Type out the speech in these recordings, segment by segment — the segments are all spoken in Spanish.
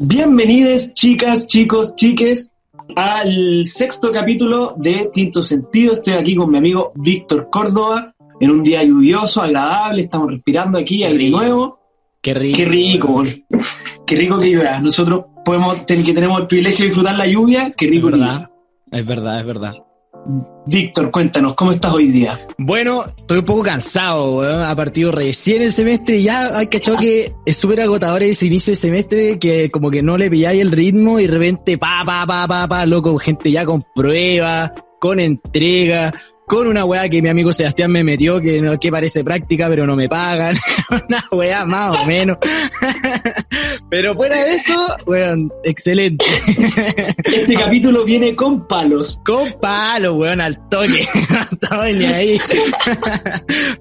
Bienvenidos, chicas, chicos, chiques, al sexto capítulo de Tinto Sentido. Estoy aquí con mi amigo Víctor Córdoba en un día lluvioso, agradable. Estamos respirando aquí aire nuevo. Qué rico. Qué rico, qué rico que llueva. Nosotros podemos, que tenemos el privilegio de disfrutar la lluvia. Qué rico es verdad, es verdad, es verdad. Víctor, cuéntanos, ¿cómo estás hoy día? Bueno, estoy un poco cansado, weón. Ha partido recién el semestre y ya hay que que es súper agotador ese inicio de semestre que como que no le pilláis el ritmo y de repente pa, pa, pa, pa, pa, loco, gente ya con prueba, con entrega, con una weá que mi amigo Sebastián me metió, que, que parece práctica, pero no me pagan. una weá más o menos. pero fuera de eso, weón, excelente. este capítulo viene con palos. Con palos, weón, al toque. Estaba ni ahí.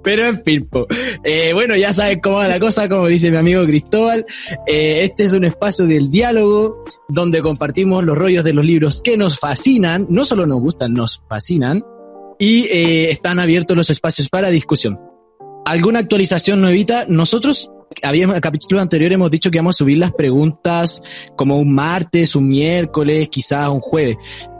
pero en fin, eh, bueno, ya saben cómo va la cosa, como dice mi amigo Cristóbal. Eh, este es un espacio del diálogo donde compartimos los rollos de los libros que nos fascinan, no solo nos gustan, nos fascinan y eh, están abiertos los espacios para discusión. ¿Alguna actualización nuevita? Nosotros, habíamos, en el capítulo anterior hemos dicho que vamos a subir las preguntas como un martes, un miércoles, quizás un jueves.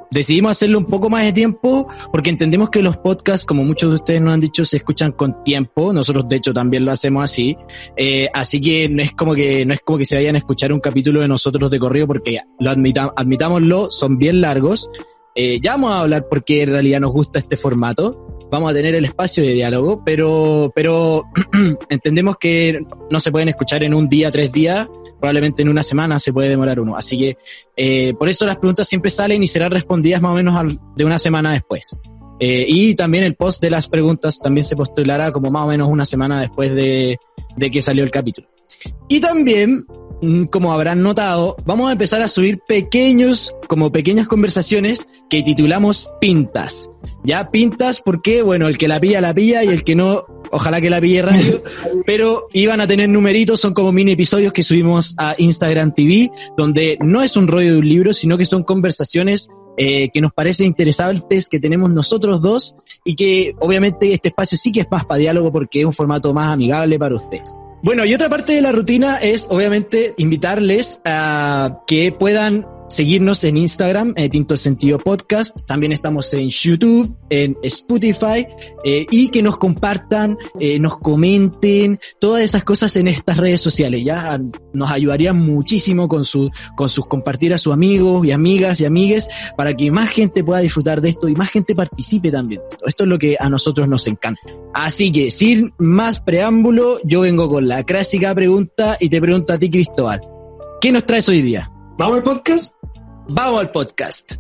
Decidimos hacerlo un poco más de tiempo porque entendemos que los podcasts, como muchos de ustedes nos han dicho, se escuchan con tiempo. Nosotros, de hecho, también lo hacemos así. Eh, así que no es como que no es como que se vayan a escuchar un capítulo de nosotros de corrido porque lo admitamos, admitámoslo, son bien largos. Eh, ya vamos a hablar porque en realidad nos gusta este formato. Vamos a tener el espacio de diálogo, pero, pero entendemos que no se pueden escuchar en un día, tres días, probablemente en una semana se puede demorar uno. Así que eh, por eso las preguntas siempre salen y serán respondidas más o menos de una semana después. Eh, y también el post de las preguntas también se postulará como más o menos una semana después de, de que salió el capítulo. Y también como habrán notado, vamos a empezar a subir pequeños, como pequeñas conversaciones que titulamos pintas. Ya, pintas porque, bueno, el que la pilla, la pilla y el que no, ojalá que la pille pero iban a tener numeritos, son como mini episodios que subimos a Instagram TV, donde no es un rollo de un libro, sino que son conversaciones eh, que nos parecen interesantes, que tenemos nosotros dos y que obviamente este espacio sí que es más para diálogo porque es un formato más amigable para ustedes. Bueno, y otra parte de la rutina es obviamente invitarles a que puedan seguirnos en Instagram, en Tinto Sentido Podcast. También estamos en YouTube, en Spotify, eh, y que nos compartan, eh, nos comenten, todas esas cosas en estas redes sociales. Ya nos ayudaría muchísimo con su, con sus compartir a sus amigos y amigas y amigues para que más gente pueda disfrutar de esto y más gente participe también. Esto es lo que a nosotros nos encanta. Así que sin más preámbulo, yo vengo con la clásica pregunta y te pregunto a ti, Cristóbal. ¿Qué nos traes hoy día? ¿Vamos al podcast? Vamos al podcast.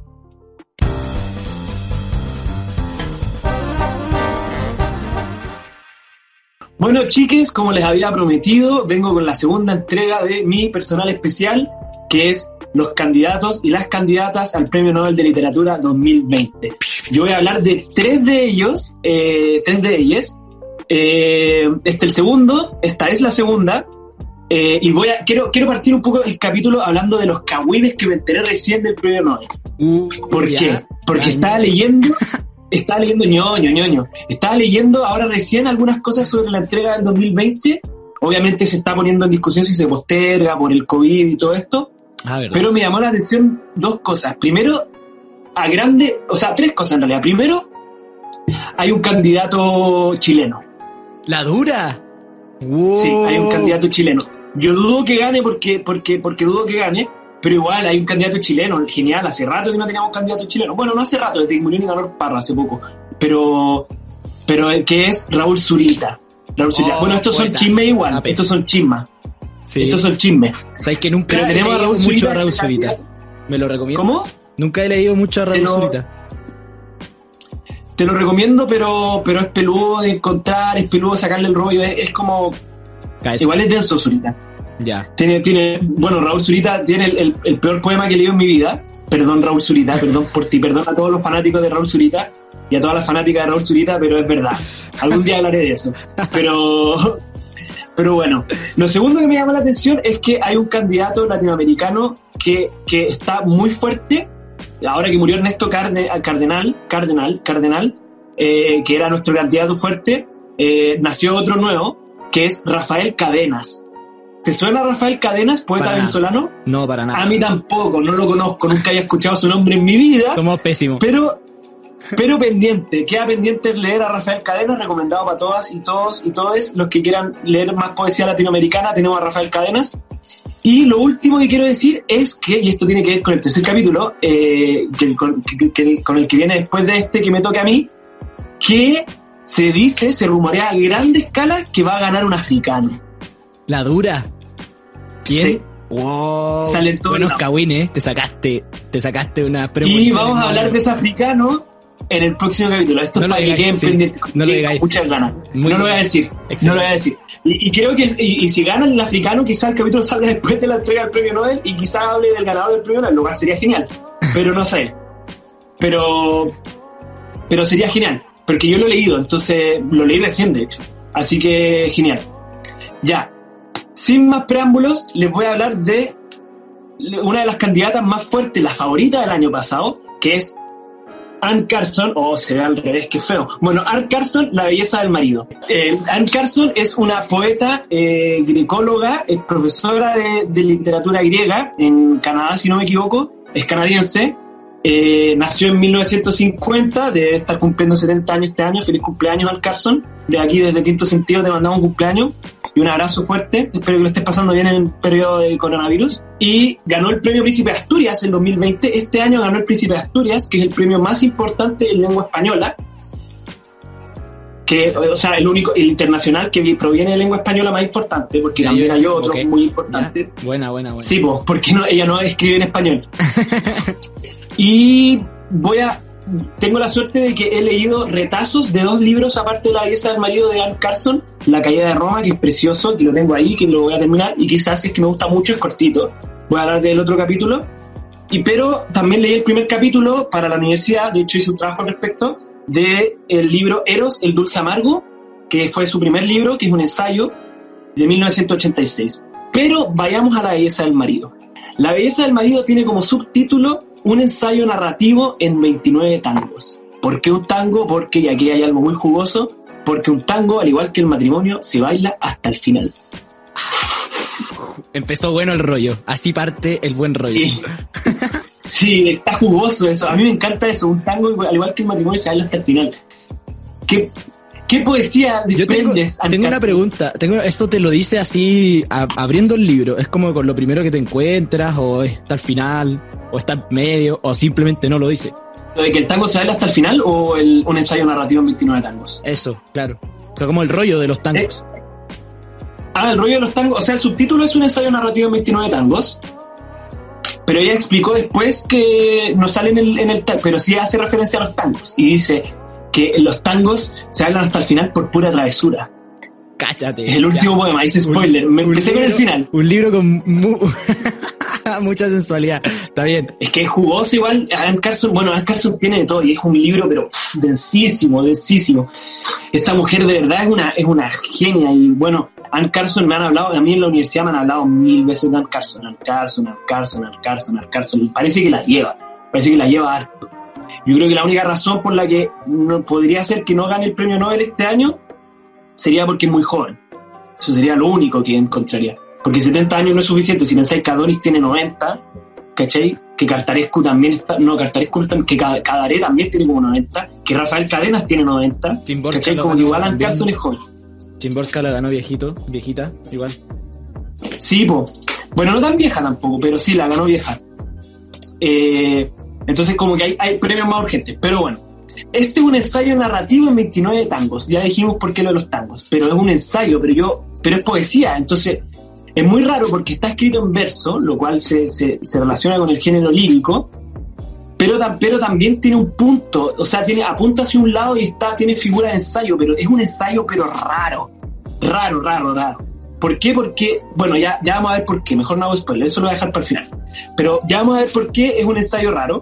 Bueno, chiques, como les había prometido, vengo con la segunda entrega de mi personal especial, que es los candidatos y las candidatas al Premio Nobel de Literatura 2020. Yo voy a hablar de tres de ellos, eh, tres de ellas. Eh, este es el segundo, esta es la segunda, eh, y voy a, quiero, quiero partir un poco el capítulo hablando de los cagüines que me enteré recién del premio Nobel. Uh, ¿Por qué? Porque estaba leyendo, estaba leyendo ñoño, ñoño. Estaba leyendo ahora recién algunas cosas sobre la entrega del 2020. Obviamente se está poniendo en discusión si se posterga por el COVID y todo esto. Ah, pero me llamó la atención dos cosas. Primero, a grande, o sea, tres cosas en realidad. Primero, hay un candidato chileno. ¿La dura? Sí, hay un candidato chileno. Yo dudo que gane porque, porque, porque dudo que gane, pero igual hay un candidato chileno, genial, hace rato que no teníamos candidato chileno. Bueno, no hace rato, desde que murió Nicanor Parra hace poco, pero, pero que es Raúl Zurita. Raúl Zurita. Oh, bueno, estos son chismes igual, estos son chismas. Estos son chismes. Sabes que nunca he leído Raúl mucho a Raúl Zurita. ¿Me lo recomiendo? ¿Cómo? Nunca he leído mucho a Raúl Zurita. Te lo recomiendo, pero, pero es peludo de encontrar, es peludo sacarle el rollo, es, como... Igual es denso Zurita. Ya. Tiene, tiene, bueno, Raúl Zurita tiene el, peor poema que he leído en mi vida. Perdón, Raúl Zurita, perdón por ti, perdón a todos los fanáticos de Raúl Zurita y a todas las fanáticas de Raúl Zurita, pero es verdad. Algún día hablaré de eso. Pero, pero bueno, lo segundo que me llama la atención es que hay un candidato latinoamericano que, que está muy fuerte. Ahora que murió Ernesto Cardenal, Cardenal, Cardenal, eh, que era nuestro candidato fuerte, eh, nació otro nuevo, que es Rafael Cadenas ¿Te suena Rafael Cadenas, poeta venezolano? No, para nada. A mí tampoco, no lo conozco, nunca haya escuchado su nombre en mi vida. Somos pésimos. Pero, pero pendiente, queda pendiente leer a Rafael Cadenas, recomendado para todas y todos y todos los que quieran leer más poesía latinoamericana, tenemos a Rafael Cadenas. Y lo último que quiero decir es que, y esto tiene que ver con el tercer capítulo, eh, que- con, que- que- con el que viene después de este que me toca a mí, que se dice, se rumorea a grande escala que va a ganar un africano. La dura. ¿Quién? Sí. Wow. Sale en todos Buenos cagüines, te sacaste, te sacaste una Y vamos a hablar de ese africano en el próximo capítulo. Esto No es para que queden sí. pendientes. No lo digáis. Muchas ganas. Muy no lo voy a decir. Excelente. No lo voy a decir. Y, y creo que y, y si gana el africano, quizás el capítulo salga después de la entrega del premio Nobel y quizás hable del ganador del premio Nobel, lo cual sería genial. Pero no sé. Pero, pero sería genial. Porque yo lo he leído, entonces lo leí recién, de hecho. Así que genial. Ya. Sin más preámbulos, les voy a hablar de una de las candidatas más fuertes, la favorita del año pasado, que es Anne Carson, oh, se ve al revés, qué feo. Bueno, Anne Carson, la belleza del marido. Eh, Anne Carson es una poeta eh, grecóloga, es profesora de, de literatura griega en Canadá, si no me equivoco, es canadiense. Eh, nació en 1950, debe estar cumpliendo 70 años este año. Feliz cumpleaños, Anne Carson. De aquí, desde Quinto Sentido, te mandamos un cumpleaños y un abrazo fuerte. Espero que lo estés pasando bien en el periodo de coronavirus. Y ganó el premio Príncipe de Asturias en 2020. Este año ganó el Príncipe de Asturias, que es el premio más importante en lengua española. Que, o sea, el único, el internacional que proviene de lengua española más importante, porque Ya, también hay otros ok. muy Ya. importantes. Buena, buena, buena. Sí, pues, porque no, ella no escribe en español. y voy a. Tengo la suerte de que he leído retazos de dos libros, aparte de La belleza del marido de Anne Carson, La caída de Roma, que es precioso, que lo tengo ahí, que lo voy a terminar, y quizás es que me gusta mucho, es cortito. Voy a hablar del otro capítulo. Y pero también leí el primer capítulo para la universidad, de hecho hice un trabajo al respecto, de el libro Eros, el dulce amargo, que fue su primer libro, que es un ensayo de 1986. Pero vayamos a la belleza del marido. La belleza del marido tiene como subtítulo un ensayo narrativo en 29 tangos. ¿Por qué un tango? Porque, y aquí hay algo muy jugoso, porque un tango, al igual que el matrimonio, se baila hasta el final. Empezó bueno el rollo. Así parte el buen rollo. Sí, está jugoso eso. A mí me encanta eso. Un tango, al igual que el matrimonio, se baila hasta el final. ¿Qué, qué poesía Yo tengo, desprendes? tengo una pregunta. Tengo, ¿Esto te lo dice así a- abriendo el libro? ¿Es como con lo primero que te encuentras o está al final o está medio o simplemente no lo dice? ¿Lo de que el tango se baila hasta el final o el- un ensayo narrativo en 29 tangos? Eso, claro. O sea, como el rollo de los tangos. Ah, el rollo de los tangos. O sea, el subtítulo es un ensayo narrativo en 29 tangos. Pero ella explicó después que no sale en el, en el pero sí hace referencia a los tangos. Y dice que los tangos se hablan hasta el final por pura travesura. Cáchate. Es el último Ya. poema, dice spoiler. Me Un empecé con el libro- final. Un libro con mucha sensualidad. Está bien. Es que es jugoso igual. Anne Carson, bueno, Anne Carson tiene de todo y es un libro, pero densísimo, densísimo. Esta mujer de verdad es una, es una genia y bueno, Anne Carson me han hablado, a mí en la universidad me han hablado mil veces de Anne Carson, Anne Carson, Anne Carson, Anne Carson, Anne Carson. Y parece que la lleva, parece que la lleva harto. Yo creo que la única razón por la que no podría ser que no gane el premio Nobel este año sería porque es muy joven. Eso sería lo único que encontraría. Porque 70 años no es suficiente. Si pensáis que Adonis tiene 90, ¿cachai? Que Cartarescu también está. No, Cartarescu que Ca- Cadaré también tiene como 90. Que Rafael Cadenas tiene 90. Chimborska ¿cachai? Como que igual Anne también. Carson es joven. Chimborska la ganó viejito, viejita, igual. Sí, po. Bueno, no tan vieja tampoco, pero sí, la ganó vieja. Eh, entonces, como que hay, hay premios más urgentes. Pero bueno, este es un ensayo narrativo en 29 tangos. Ya dijimos por qué lo de los tangos. Pero es un ensayo, pero yo, pero es poesía. Entonces, es muy raro porque está escrito en verso, lo cual se, se, relaciona con el género lírico. Pero, pero también tiene un punto, o sea, tiene, apunta hacia un lado y está, tiene figura de ensayo, pero es un ensayo, pero raro. Raro, raro, raro. ¿Por qué? Porque, bueno, ya, ya vamos a ver por qué. Mejor no hago spoiler, eso lo voy a dejar para el final. Pero ya vamos a ver por qué es un ensayo raro.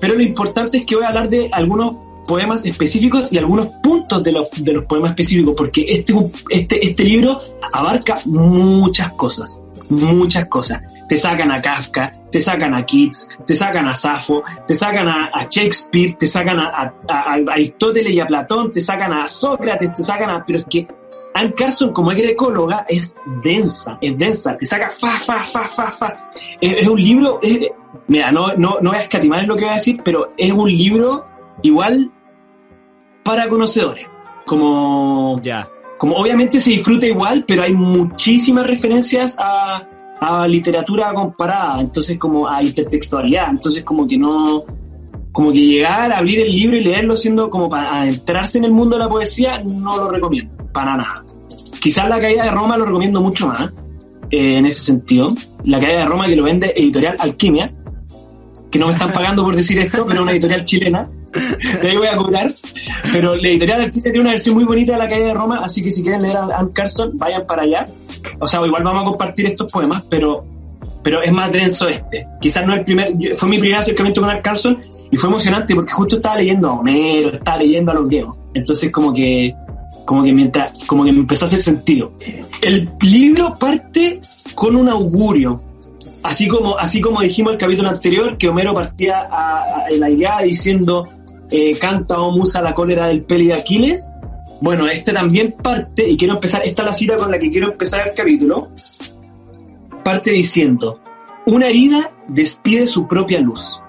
Pero lo importante es que voy a hablar de algunos poemas específicos y algunos puntos de los, de los poemas específicos, porque este, es este, este libro abarca muchas cosas, muchas cosas. Te sacan a Kafka, te sacan a Keats, te sacan a Safo, te sacan a, a Shakespeare, te sacan a, a- a- Aristóteles y a Platón, te sacan a Sócrates, te sacan a... Pero es que Anne Carson, como ecóloga, es densa, es densa, te saca fa, fa, fa, fa, fa. Es, un libro, mira, no, no, no voy a escatimar en lo que voy a decir, pero es un libro igual para conocedores. Como, ya. como obviamente se disfruta igual, pero hay muchísimas referencias a, a literatura comparada, entonces como a intertextualidad, entonces como que no, como que llegar a abrir el libro y leerlo siendo como para adentrarse en el mundo de la poesía, no lo recomiendo, para nada. Quizás la caída de Roma lo recomiendo mucho más, eh, en ese sentido. La caída de Roma que lo vende editorial Alquimia, que no me están pagando por decir esto, pero una editorial chilena. De ahí voy a cobrar. Pero la editorial Alquimia tiene una versión muy bonita de la caída de Roma, así que si quieren leer a Anne Carson, vayan para allá. O sea, igual vamos a compartir estos poemas, pero, pero es más denso este. Quizás no el primer, fue mi primer acercamiento con Anne Carson y fue emocionante porque justo estaba leyendo a Homero, estaba leyendo a los griegos. Entonces como que, como que mientras, como que me empezó a hacer sentido. El libro parte con un augurio. Así como, así como dijimos el capítulo anterior, que Homero partía a, a, la idea diciendo eh, canta o musa la cólera del peli de Aquiles, bueno, este también parte, y quiero empezar, esta es la cita con la que quiero empezar el capítulo, parte diciendo, una herida despide su propia luz,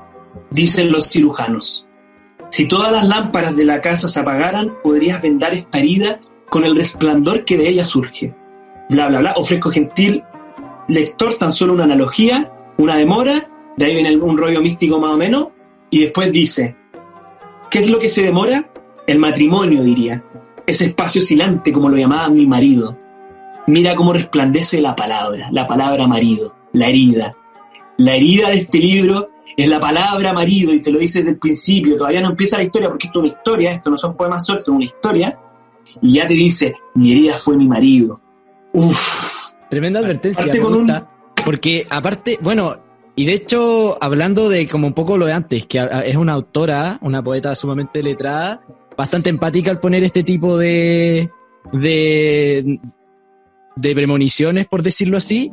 dicen los cirujanos. Si todas las lámparas de la casa se apagaran, podrías vendar esta herida con el resplandor que de ella surge. Bla, bla, bla. Ofrezco gentil lector tan solo una analogía, una demora, de ahí viene un rollo místico más o menos, y después dice, ¿qué es lo que se demora? El matrimonio, diría ese espacio oscilante, como lo llamaba mi marido. Mira cómo resplandece la palabra, la palabra marido, la herida. La herida de este libro es la palabra marido, y te lo dice desde el principio, todavía no empieza la historia, porque esto es una historia, esto no son poemas sueltos, es una historia, y ya te dice, mi herida fue mi marido. Uf. Tremenda advertencia, me gusta, porque aparte, bueno, y de hecho, hablando de como un poco lo de antes, que es una autora, una poeta sumamente letrada, bastante empática al poner este tipo de, de, premoniciones, por decirlo así,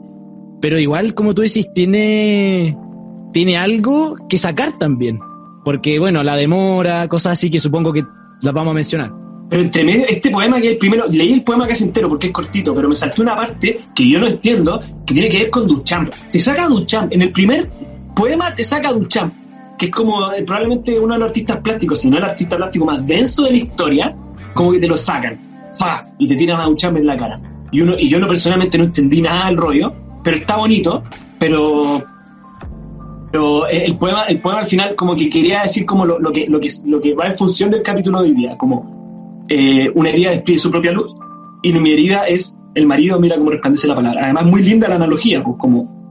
pero igual, como tú decís, tiene, tiene algo que sacar también. Porque, bueno, la demora, cosas así que supongo que las vamos a mencionar. Pero entre medio, este poema que es el primero, leí el poema casi entero porque es cortito, pero me salté una parte que yo no entiendo, que tiene que ver con Duchamp. Te saca Duchamp, en el primer poema te saca Duchamp que es como eh, probablemente uno de los artistas plásticos, si no el artista plástico más denso de la historia, como que te lo sacan, fa, y te tiran a un en la cara. Y, uno, y yo no personalmente no entendí nada del rollo, pero está bonito, pero pero el poema, el poema al final como que quería decir como lo, que, lo, que, lo que va en función del capítulo de hoy día, como eh, una herida despide su propia luz y mi herida es el marido mira cómo resplandece la palabra. Además muy linda la analogía, pues como,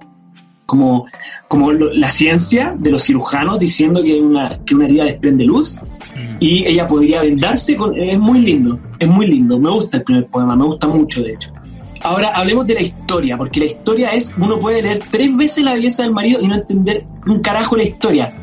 como como la ciencia de los cirujanos diciendo que una, que una herida desprende luz mm. y ella podría vendarse con... Es muy lindo, es muy lindo. Me gusta el primer poema, me gusta mucho de hecho. Ahora hablemos de la historia, porque la historia es, uno puede leer tres veces la belleza del marido y no entender un carajo la historia.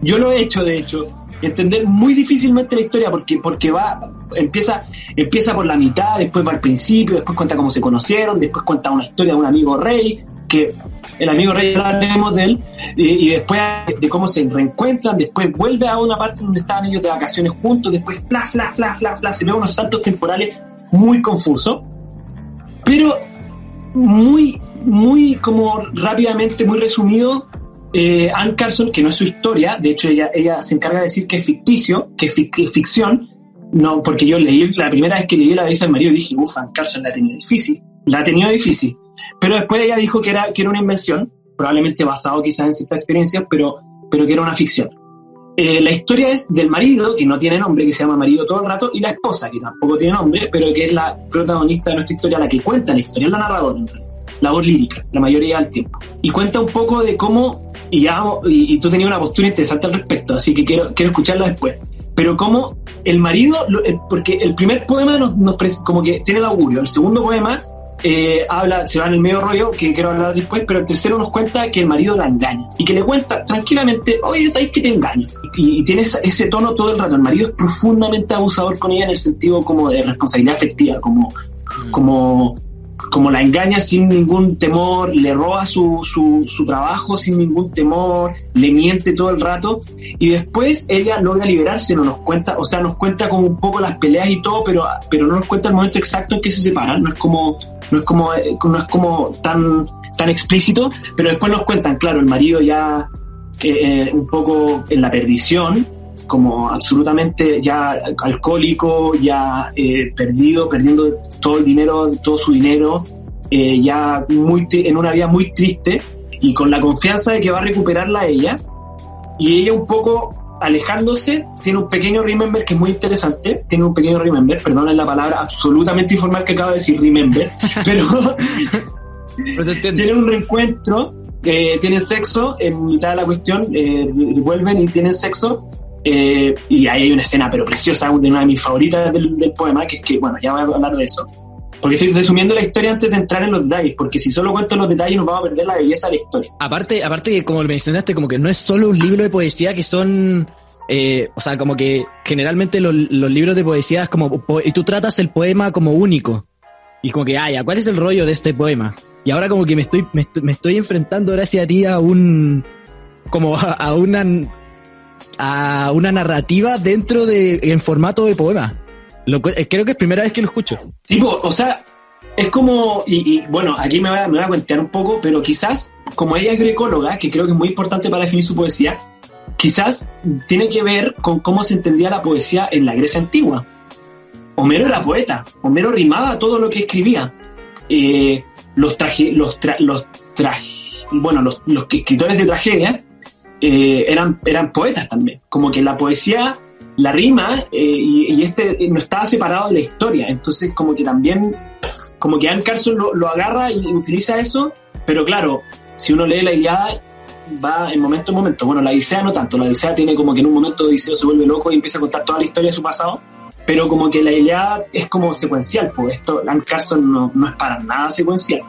Yo lo he hecho, de hecho, entender muy difícilmente la historia porque, porque va, empieza, empieza por la mitad, después va al principio, después cuenta cómo se conocieron, después cuenta una historia de un amigo rey, que el amigo Rey hablaremos de él, y, después de cómo se reencuentran, después vuelve a una parte donde estaban ellos de vacaciones juntos, después fla, fla, fla, fla, fla, se ve unos saltos temporales muy confusos, pero muy, muy como rápidamente, muy resumido, eh, Anne Carson, que no es su historia, de hecho ella, ella se encarga de decir que es ficticio, que es, ficción, no, porque yo leí, la primera vez que leí la belleza del marido dije, uff, Anne Carson la ha tenido difícil, la ha tenido difícil. Pero después ella dijo que era, que era una invención, probablemente basado quizás en ciertas experiencias, pero, pero que era una ficción. Eh, la historia es del marido, que no tiene nombre, que se llama marido todo el rato, y la esposa, que tampoco tiene nombre, pero que es la protagonista de nuestra historia, la que cuenta la historia, es la narradora, la voz lírica, la mayoría del tiempo. Y cuenta un poco de cómo, y, ya, y, tú tenías una postura interesante al respecto, así que quiero, quiero escucharla después. Pero cómo el marido, porque el primer poema nos, nos como que tiene el augurio, el segundo poema eh, habla, se va en el medio rollo, que quiero hablar después, pero el tercero nos cuenta que el marido la engaña y que le cuenta tranquilamente, oye, ¿sabes que te engaño? Y, tiene ese, tono todo el rato. El marido es profundamente abusador con ella en el sentido como de responsabilidad afectiva, como, mm. como, como la engaña sin ningún temor, le roba su, su, su, trabajo sin ningún temor, le miente todo el rato y después ella logra liberarse, no nos cuenta, o sea, nos cuenta como un poco las peleas y todo, pero, pero no nos cuenta el momento exacto en que se separan, no es como, no es como, no es como tan, tan explícito, pero después nos cuentan, claro, el marido ya eh, un poco en la perdición, como absolutamente ya alcohólico, ya eh, perdido, perdiendo todo el dinero, todo su dinero, eh, ya muy en una vida muy triste y con la confianza de que va a recuperarla ella. Y ella un poco alejándose, tiene un pequeño remember que es muy interesante, tiene un pequeño remember, perdonen la palabra absolutamente informal que acaba de decir remember, pero tiene un reencuentro, eh, tienen sexo en mitad de la cuestión, eh, vuelven y tienen sexo eh, y ahí hay una escena, pero preciosa, una de mis favoritas del, poema, que es que, bueno, ya voy a hablar de eso. Porque estoy resumiendo la historia antes de entrar en los detalles, porque si solo cuento los detalles nos vamos a perder la belleza de la historia. Aparte, aparte como mencionaste, como que no es solo un libro de poesía que son... Eh, o sea, como que generalmente los, libros de poesía es como... Y tú tratas el poema como único. Y como que, ah, ¿cuál es el rollo de este poema? Y ahora como que me estoy, me estoy, enfrentando gracias a ti a un... Como a una a una narrativa dentro de en formato de poema. Eh, creo que es primera vez que lo escucho. Tipo, o sea, es como, y, bueno, aquí me voy, a, me a cuentear un poco, pero quizás, como ella es grecóloga, que creo que es muy importante para definir su poesía, quizás tiene que ver con cómo se entendía la poesía en la Grecia antigua. Homero era poeta, Homero rimaba todo lo que escribía. Eh, los traje, los, los bueno, los, los escritores de tragedia eh, eran, eran poetas también. Como que la poesía, la rima, eh, y, este no estaba separado de la historia. Entonces, como que también, como que Anne Carson lo, agarra y utiliza eso, pero claro, si uno lee la Iliada, va en momento en momento. Bueno, la Odisea no tanto, la Odisea tiene como que en un momento Odiseo se vuelve loco y empieza a contar toda la historia de su pasado, pero como que la Iliada es como secuencial, pues esto, Anne Carson no, no es para nada secuencial.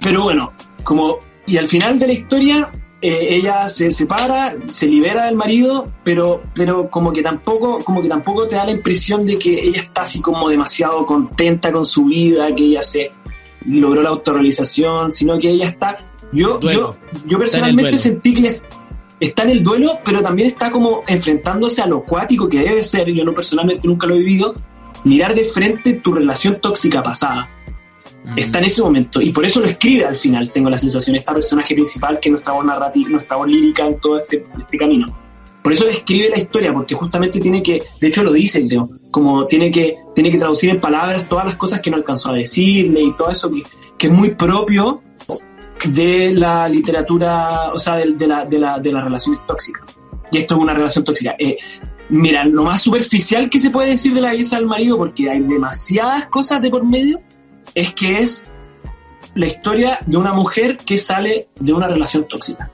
Pero bueno, como, y al final de la historia, eh, ella se separa, se libera del marido, pero, pero como que tampoco, como que tampoco te da la impresión de que ella está así como demasiado contenta con su vida, que ella se logró la autorrealización, sino que ella está. Yo, yo, yo personalmente sentí que está en el duelo, pero también está como enfrentándose a lo cuático que debe ser, yo no personalmente nunca lo he vivido, mirar de frente tu relación tóxica pasada Está en ese momento y por eso lo escribe al final, tengo la sensación, esta personaje principal que es nuestra voz narrativa, nuestra voz lírica en todo este, este camino. Por eso escribe la historia, porque justamente tiene que, de hecho lo dice, creo, como tiene que, tiene que traducir en palabras todas las cosas que no alcanzó a decirle y todo eso que, que es muy propio de la literatura, o sea, de, la, de, la, de las relaciones tóxicas. Y esto es una relación tóxica. Eh, mira, lo más superficial que se puede decir de la belleza del marido, porque hay demasiadas cosas de por medio, es que es la historia de una mujer que sale de una relación tóxica.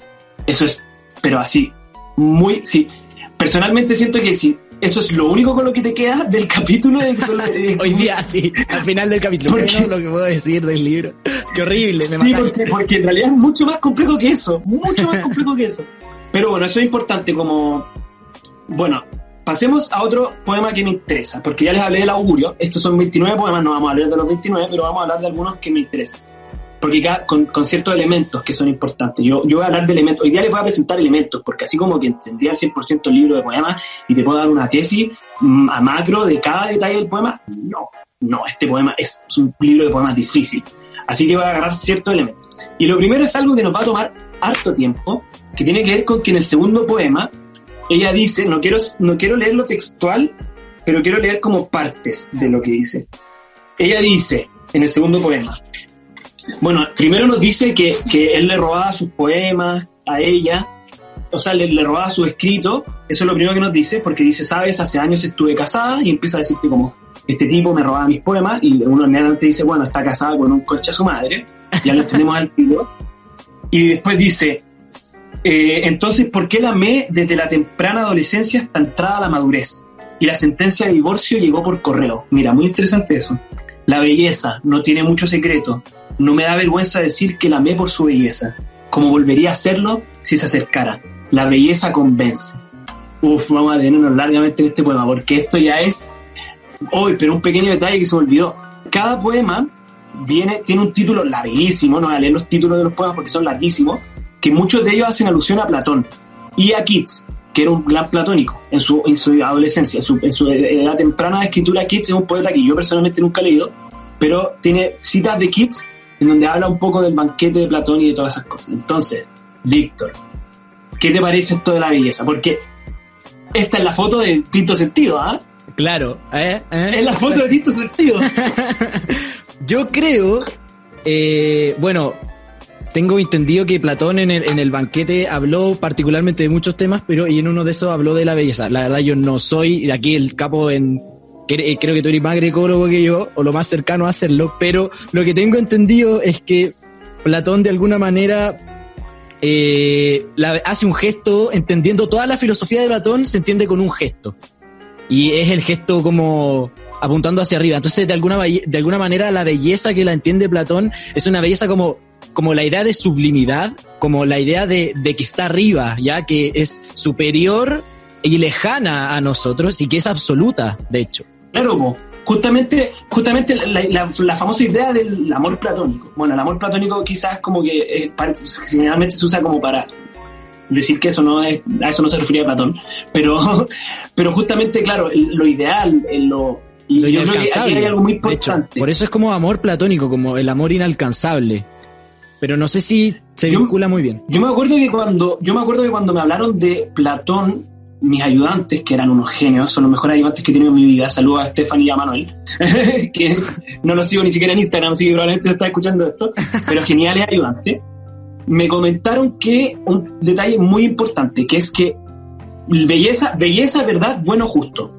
Eso es, pero así, muy, sí. Personalmente siento que sí, eso es lo único con lo que te queda del capítulo de Hoy día sí, al final del capítulo. Porque, lo que puedo decir del libro. Qué horrible, me Sí, porque, porque, en realidad es mucho más complejo que eso, mucho más complejo que eso. Pero bueno, eso es importante como, bueno, Pasemos a otro poema que me interesa, porque ya les hablé del augurio. Estos son 29 poemas, no vamos a hablar de los 29, pero vamos a hablar de algunos que me interesan. Porque acá, con, ciertos elementos que son importantes. Yo, yo voy a hablar de elementos. Hoy día les voy a presentar elementos, porque así como que entendía al 100% el libro de poemas y te puedo dar una tesis mm, a macro de cada detalle del poema, no. No, este poema es, un libro de poemas difícil. Así que voy a agarrar ciertos elementos. Y lo primero es algo que nos va a tomar harto tiempo, que tiene que ver con que en el segundo poema ella dice, no quiero, no quiero leer lo textual, pero quiero leer como partes de lo que dice. Ella dice en el segundo poema, bueno, primero nos dice que, que él le robaba sus poemas a ella, o sea, le, robaba su escrito, eso es lo primero que nos dice, porque dice, sabes, hace años estuve casada, y empieza a decirte como, este tipo me robaba mis poemas, y uno inmediatamente dice, bueno, está casada con un coche a su madre, ya lo tenemos al tiro, y después dice, eh, entonces, ¿por qué la amé desde la temprana adolescencia hasta entrada a la madurez? Y la sentencia de divorcio llegó por correo. Mira, muy interesante eso. La belleza no tiene mucho secreto. No me da vergüenza decir que la amé por su belleza, como volvería a hacerlo si se acercara. La belleza convence. Uf, vamos a detenernos largamente en este poema, porque esto ya es hoy, pero un pequeño detalle que se me olvidó. Cada poema viene, tiene un título larguísimo, no voy a leer los títulos de los poemas porque son larguísimos, que muchos de ellos hacen alusión a Platón y a Keats, que era un gran platónico en su, en su adolescencia, en su, en su edad temprana de escritura. Keats es un poeta que yo personalmente nunca he leído, pero tiene citas de Keats en donde habla un poco del banquete de Platón y de todas esas cosas. Entonces, Víctor, ¿qué te parece esto de la belleza? Porque esta es la foto de Tinto Sentido, ¿ah? Claro, ¿eh? ¿eh? Es la foto de Tinto Sentido. Yo creo, eh, bueno, tengo entendido que Platón en el, en el banquete habló particularmente de muchos temas, pero y en uno de esos habló de la belleza. La verdad, yo no soy aquí el capo en. Creo que tú eres más grecólogo que yo, o lo más cercano a hacerlo, pero lo que tengo entendido es que Platón de alguna manera eh, hace un gesto, entendiendo toda la filosofía de Platón, se entiende con un gesto. Y es el gesto como apuntando hacia arriba. Entonces, de alguna, de alguna manera, la belleza que la entiende Platón es una belleza como, como la idea de sublimidad, como la idea de, de que está arriba, ya que es superior y lejana a nosotros y que es absoluta, de hecho. Claro, justamente, justamente la, la, famosa idea del amor platónico. Bueno, el amor platónico quizás como que es, generalmente se usa como para decir que eso no es, a eso no se refería a Platón, pero, pero justamente, claro, lo ideal, lo, lo yo creo que aquí hay algo muy importante. por eso es como amor platónico, como el amor inalcanzable. Pero no sé si se vincula muy bien. Yo me acuerdo que cuando, yo me acuerdo que cuando me hablaron de Platón, mis ayudantes, que eran unos genios, son los mejores ayudantes que he tenido en mi vida. Saludos a Stephanie y a Manuel, que no los sigo ni siquiera en Instagram, así que probablemente está escuchando esto, pero geniales ayudantes. Me comentaron que un detalle muy importante, que es que belleza, belleza, verdad, bueno, justo,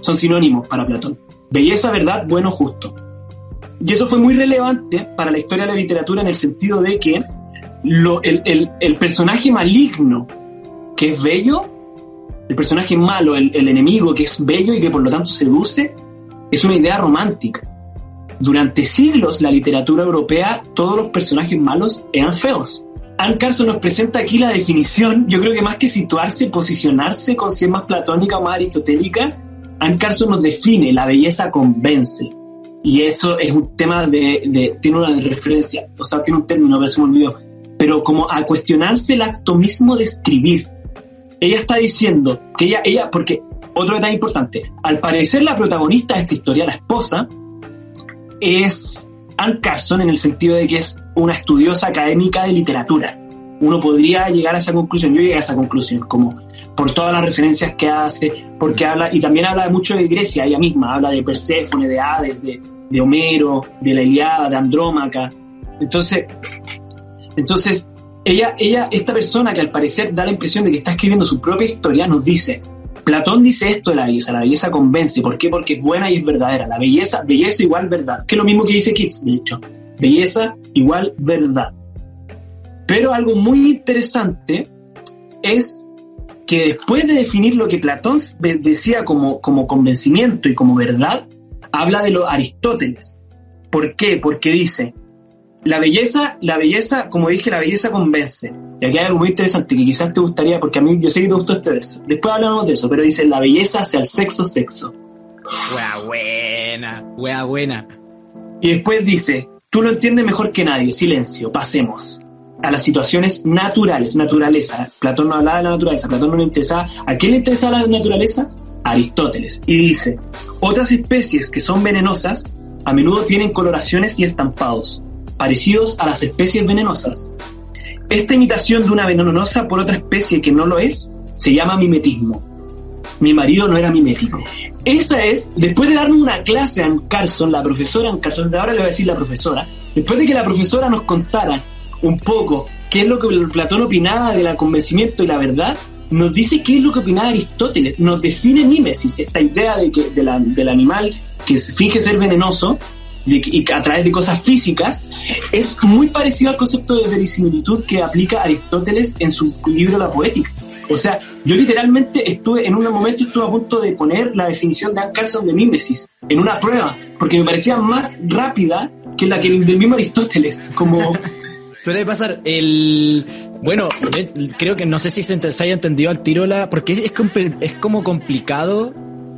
son sinónimos para Platón. Belleza, verdad, bueno, justo. Y eso fue muy relevante para la historia de la literatura en el sentido de que el, el, el personaje maligno, que es bello, el personaje malo, el, el, enemigo que es bello y que por lo tanto seduce, es una idea romántica. Durante siglos la literatura europea, todos los personajes malos eran feos. Anne Carson nos presenta aquí la definición, yo creo que más que situarse, posicionarse con si es más platónica o más aristotélica, Anne Carson nos define, la belleza convence. Y eso es un tema de, de tiene una referencia, o sea, tiene un término, pero se me olvidó. Pero como a cuestionarse el acto mismo de escribir, ella está diciendo que ella, ella, porque otro detalle importante, al parecer la protagonista de esta historia, la esposa, es Anne Carson en el sentido de que es una estudiosa académica de literatura. Uno podría llegar a esa conclusión, yo llegué a esa conclusión, como por todas las referencias que hace, porque habla, y también habla mucho de Grecia, ella misma, habla de Perséfone, de Hades, de, de Homero, de la Iliada, de Andrómaca. Entonces, entonces ella, ella, esta persona que al parecer da la impresión de que está escribiendo su propia historia, nos dice, Platón dice esto de la belleza, la belleza convence, ¿por qué? Porque es buena y es verdadera, la belleza, belleza igual verdad, que es lo mismo que dice Keats, de hecho, belleza igual verdad. Pero algo muy interesante es que después de definir lo que Platón decía como, como convencimiento y como verdad, habla de los Aristóteles. ¿Por qué? Porque dice, la belleza, la belleza, como dije, la belleza convence. Y aquí hay algo muy interesante que quizás te gustaría, porque a mí yo sé que te gustó este verso. Después hablamos de eso, pero dice, la belleza hacia el sexo, sexo. Wea buena, wea buena. Y después dice, tú lo entiendes mejor que nadie, silencio, pasemos a las situaciones naturales, naturaleza. Platón no hablaba de la naturaleza, Platón no le interesaba. ¿A quién le interesaba la naturaleza? Aristóteles. Y dice, otras especies que son venenosas a menudo tienen coloraciones y estampados parecidos a las especies venenosas. Esta imitación de una venenosa por otra especie que no lo es se llama mimetismo. Mi marido no era mimético. Esa es, después de darnos una clase a Carson, la profesora Ann Carson, ahora le voy a decir la profesora, después de que la profesora nos contara un poco qué es lo que Platón opinaba del convencimiento y la verdad, nos dice qué es lo que opinaba Aristóteles, nos define mimesis, esta idea de que del animal que finge ser venenoso y a través de cosas físicas, es muy parecido al concepto de verisimilitud que aplica Aristóteles en su libro La Poética. O sea, yo literalmente estuve, en un momento estuve a punto de poner la definición de Anne Carson de mímesis en una prueba, porque me parecía más rápida que la que del mismo Aristóteles, como... Suele pasar el... Bueno, creo que no sé si se, haya entendido al tiro la... Porque es, es como complicado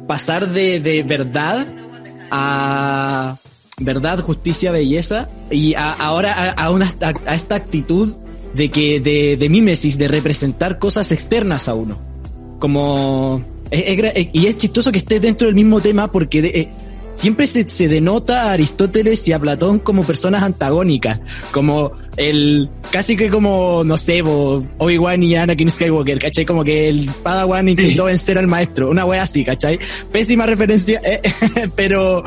pasar de, de verdad a verdad, justicia, belleza, y ahora a, una, a, esta actitud de que de, de mímesis, de representar cosas externas a uno. Como y es chistoso que esté dentro del mismo tema porque eh, siempre se, se, denota a Aristóteles y a Platón como personas antagónicas, como el, casi que como, no sé, Obi-Wan y Anakin Skywalker, ¿cachai? Como que el Padawan intentó vencer al maestro, una wea así, ¿cachai? Pésima referencia, eh, pero,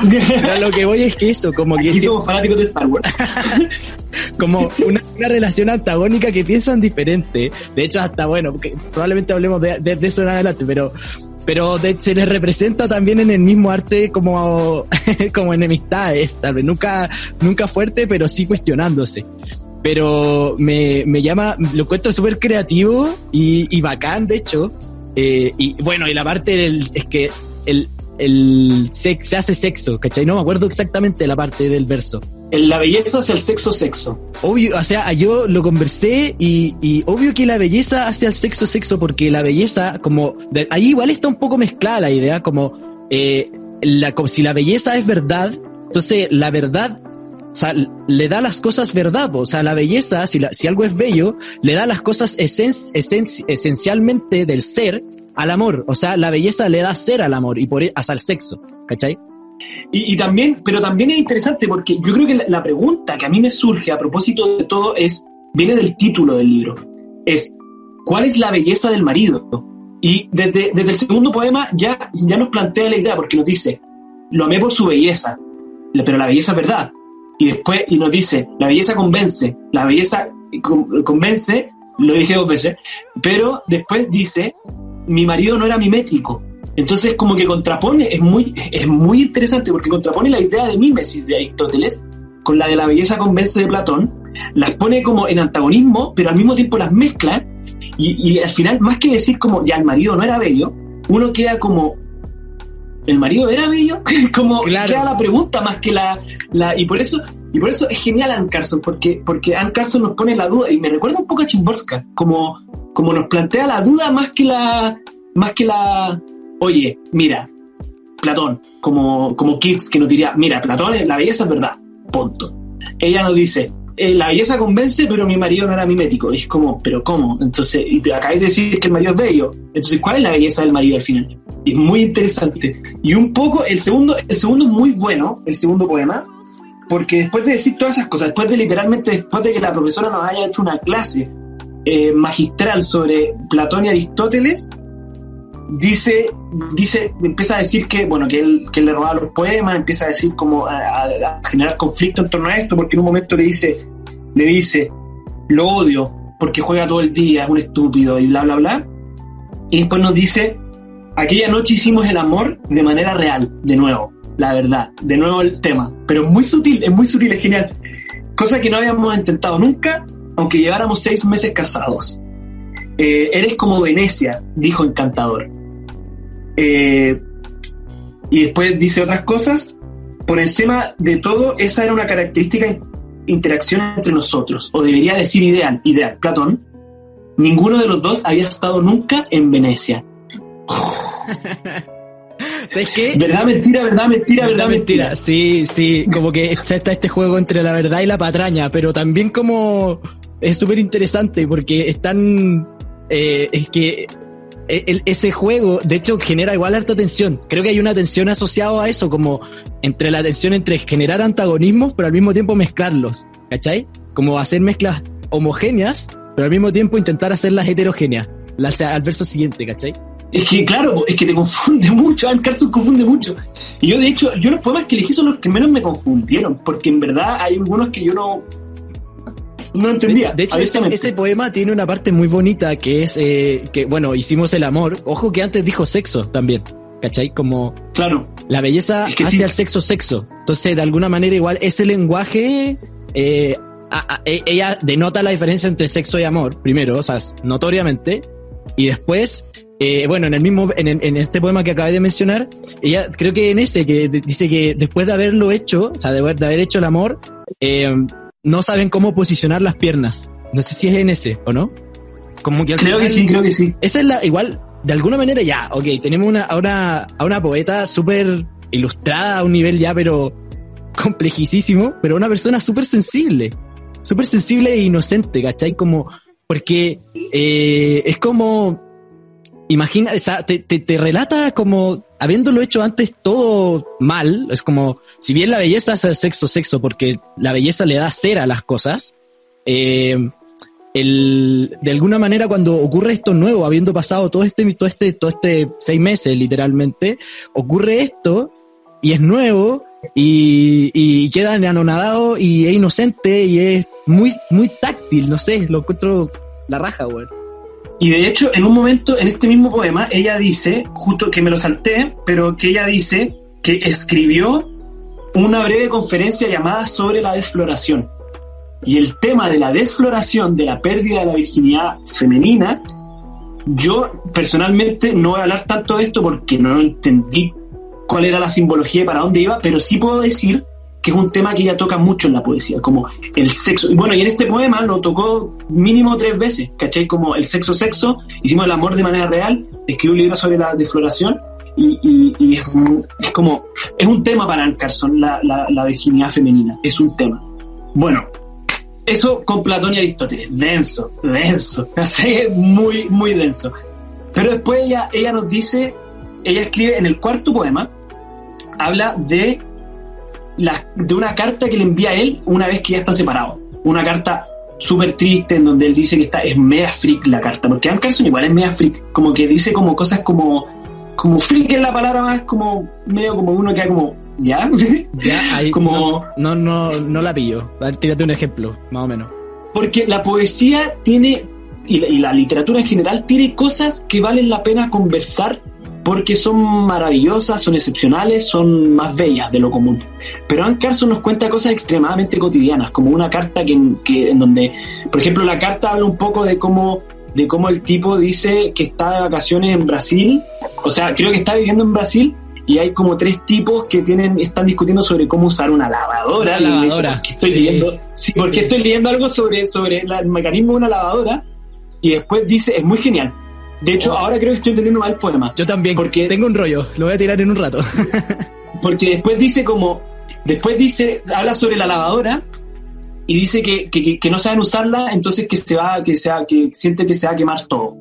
lo que voy es que eso, como que... Aquí somos fanáticos de Star Wars. como una, una, relación antagónica que piensan diferente. De hecho, hasta bueno, probablemente hablemos de, de, de, eso en adelante, pero pero se les representa también en el mismo arte como, como enemistades, tal vez nunca, nunca fuerte, pero sí cuestionándose. Pero me, me llama, lo encuentro súper creativo y, y bacán, de hecho. Eh, y bueno, y la parte del, es que el, el sex, se hace sexo, ¿cachai? No me acuerdo exactamente la parte del verso. La belleza hacia el sexo sexo. Obvio, o sea, yo lo conversé y, y obvio que la belleza hacia el sexo sexo, porque la belleza, como, ahí igual está un poco mezclada la idea, como, eh, la, como si la belleza es verdad, entonces la verdad o sea, le da las cosas verdad, o sea, la belleza, si, si algo es bello, le da las cosas esen, esencialmente del ser al amor. O sea, la belleza le da ser al amor y por e, hasta el sexo, ¿cachai? Y, también, pero también es interesante porque yo creo que la, pregunta que a mí me surge a propósito de todo es, viene del título del libro, es, ¿cuál es la belleza del marido? Y desde, desde el segundo poema ya, ya nos plantea la idea porque nos dice, lo amé por su belleza, pero la belleza es verdad. Y después, y nos dice, la belleza convence, la belleza convence, lo dije dos veces, pero después dice, mi marido no era mimético. Entonces, como que contrapone, es muy, es muy interesante porque contrapone la idea de mimesis de Aristóteles con la de la belleza convence de Platón, las pone como en antagonismo, pero al mismo tiempo las mezcla, y, al final, más que decir como ya el marido no era bello, uno queda como, ¿el marido era bello? como queda la pregunta más que la, la. Y por eso, y por eso es genial Ann Carson, porque, porque Ann Carson nos pone la duda, y me recuerda un poco a Chimborska, como como nos plantea la duda más que la, más que la, oye, mira, Platón, como, como Kids que nos diría, mira, Platón, la belleza es verdad, punto. Ella nos dice, eh, la belleza convence, pero mi marido no era mimético. Y es como, ¿pero cómo? Entonces, y te de decir que el marido es bello. Entonces, ¿cuál es la belleza del marido al final? Es muy interesante. Y un poco, el segundo, el segundo es muy bueno, el segundo poema, porque después de decir todas esas cosas, después de literalmente, después de que la profesora nos haya hecho una clase eh, magistral sobre Platón y Aristóteles, dice, dice, empieza a decir que, bueno, que él, que le robaba los poemas, empieza a decir como a, generar conflicto en torno a esto, porque en un momento le dice, le dice, lo odio porque juega todo el día, es un estúpido y bla, bla, bla. Y después nos dice, aquella noche hicimos el amor de manera real, de nuevo, la verdad, de nuevo el tema, pero es muy sutil, es muy sutil, es genial. Cosa que no habíamos intentado nunca aunque lleváramos seis meses casados. Eh, eres como Venecia, dijo Encantador. Eh, y después dice otras cosas. Por encima de todo, esa era una característica interacción entre nosotros, o debería decir ideal, ideal, Platón. Ninguno de los dos había estado nunca en Venecia. ¿Sabes qué? ¿Verdad, mentira, verdad, mentira, verdad, mentira? Sí, sí, como que está este juego entre la verdad y la patraña, pero también como es súper interesante porque están, eh, es que ese juego, de hecho, genera igual harta tensión. Creo que hay una tensión asociada a eso, como entre la tensión entre generar antagonismos, pero al mismo tiempo mezclarlos, ¿cachai? Como hacer mezclas homogéneas, pero al mismo tiempo intentar hacerlas heterogéneas, al verso siguiente, ¿cachai? Es que, claro, es que te confunde mucho, Al Carson confunde mucho. Y yo, de hecho, yo los poemas que elegí son los que menos me confundieron, porque en verdad hay algunos que yo no, no entendía. De, hecho, ese, poema tiene una parte muy bonita que es eh, que, bueno, hicimos el amor. Ojo que antes dijo sexo también. ¿Cachai? Como. Claro. La belleza hace al sexo sexo. Entonces, de alguna manera, igual, ese lenguaje. Eh, e, ella denota la diferencia entre sexo y amor, primero, o sea, notoriamente. Y después, eh, bueno, en el mismo, en, en, este poema que acabé de mencionar, ella, creo que en ese, que dice que después de haberlo hecho, o sea, de haber, de haber hecho el amor, eh, no saben cómo posicionar las piernas. No sé si es en ese o no. Como que creo que sí, creo que sí. Esa es la, igual, de alguna manera ya, ok, tenemos una, a, una, a una poeta súper ilustrada a un nivel ya, pero complejísimo, pero una persona súper sensible, súper sensible e inocente, ¿cachai? Como, porque eh, es como, imagina, o sea, te, te, te relata como habiéndolo hecho antes todo mal, es como, si bien la belleza es sexo, sexo, porque la belleza le da cera a las cosas, eh, el, de alguna manera cuando ocurre esto nuevo, habiendo pasado todo este, todo este, todo este seis meses literalmente, ocurre esto y es nuevo y, y queda anonadado y es inocente y es muy, muy táctil, no sé, lo encuentro la raja, güey. Y de hecho, en un momento, en este mismo poema, ella dice, justo que me lo salté, pero que ella dice que escribió una breve conferencia llamada sobre la desfloración. Y el tema de la desfloración, de la pérdida de la virginidad femenina, yo personalmente no voy a hablar tanto de esto porque no entendí cuál era la simbología y para dónde iba, pero sí puedo decir que es un tema que ella toca mucho en la poesía, como el sexo. Bueno, y en este poema lo tocó mínimo tres veces, ¿cachai? Como el sexo, sexo, hicimos el amor de manera real, escribió un libro sobre la desfloración y, es, como, es un tema para Anne la virginidad femenina, es un tema. Bueno, eso con Platón y Aristóteles, denso, denso, así muy, muy denso. Pero después ella, ella nos dice, ella escribe en el cuarto poema, habla de la, de una carta que le envía a él una vez que ya están separados. Una carta súper triste en donde él dice que está, es media freak la carta, porque Anne Carson igual es media freak, como que dice como cosas como, como freak es la palabra más como, medio como uno que como, ¿ya? Ya, ahí como, no, no, no, no la pillo. A ver, tírate un ejemplo, más o menos. Porque la poesía tiene, y la, y la literatura en general, tiene cosas que valen la pena conversar porque son maravillosas, son excepcionales, son más bellas de lo común. Pero Anne Carson nos cuenta cosas extremadamente cotidianas, como una carta que, que, en donde, por ejemplo, la carta habla un poco de cómo, de cómo el tipo dice que está de vacaciones en Brasil, o sea, creo que está viviendo en Brasil, y hay como tres tipos que tienen, están discutiendo sobre cómo usar una lavadora. Una lavadora. porque estoy Sí. leyendo, sí, porque Sí. estoy leyendo algo sobre, sobre la- el mecanismo de una lavadora, y después dice, es muy genial. De hecho, ahora creo que estoy entendiendo mal el poema. Yo también, Porque- tengo un rollo, lo voy a tirar en un rato. Porque después dice como, después dice, habla sobre la lavadora y dice que, que, que- no saben usarla, entonces que se va, que se va- que siente que se va a quemar todo.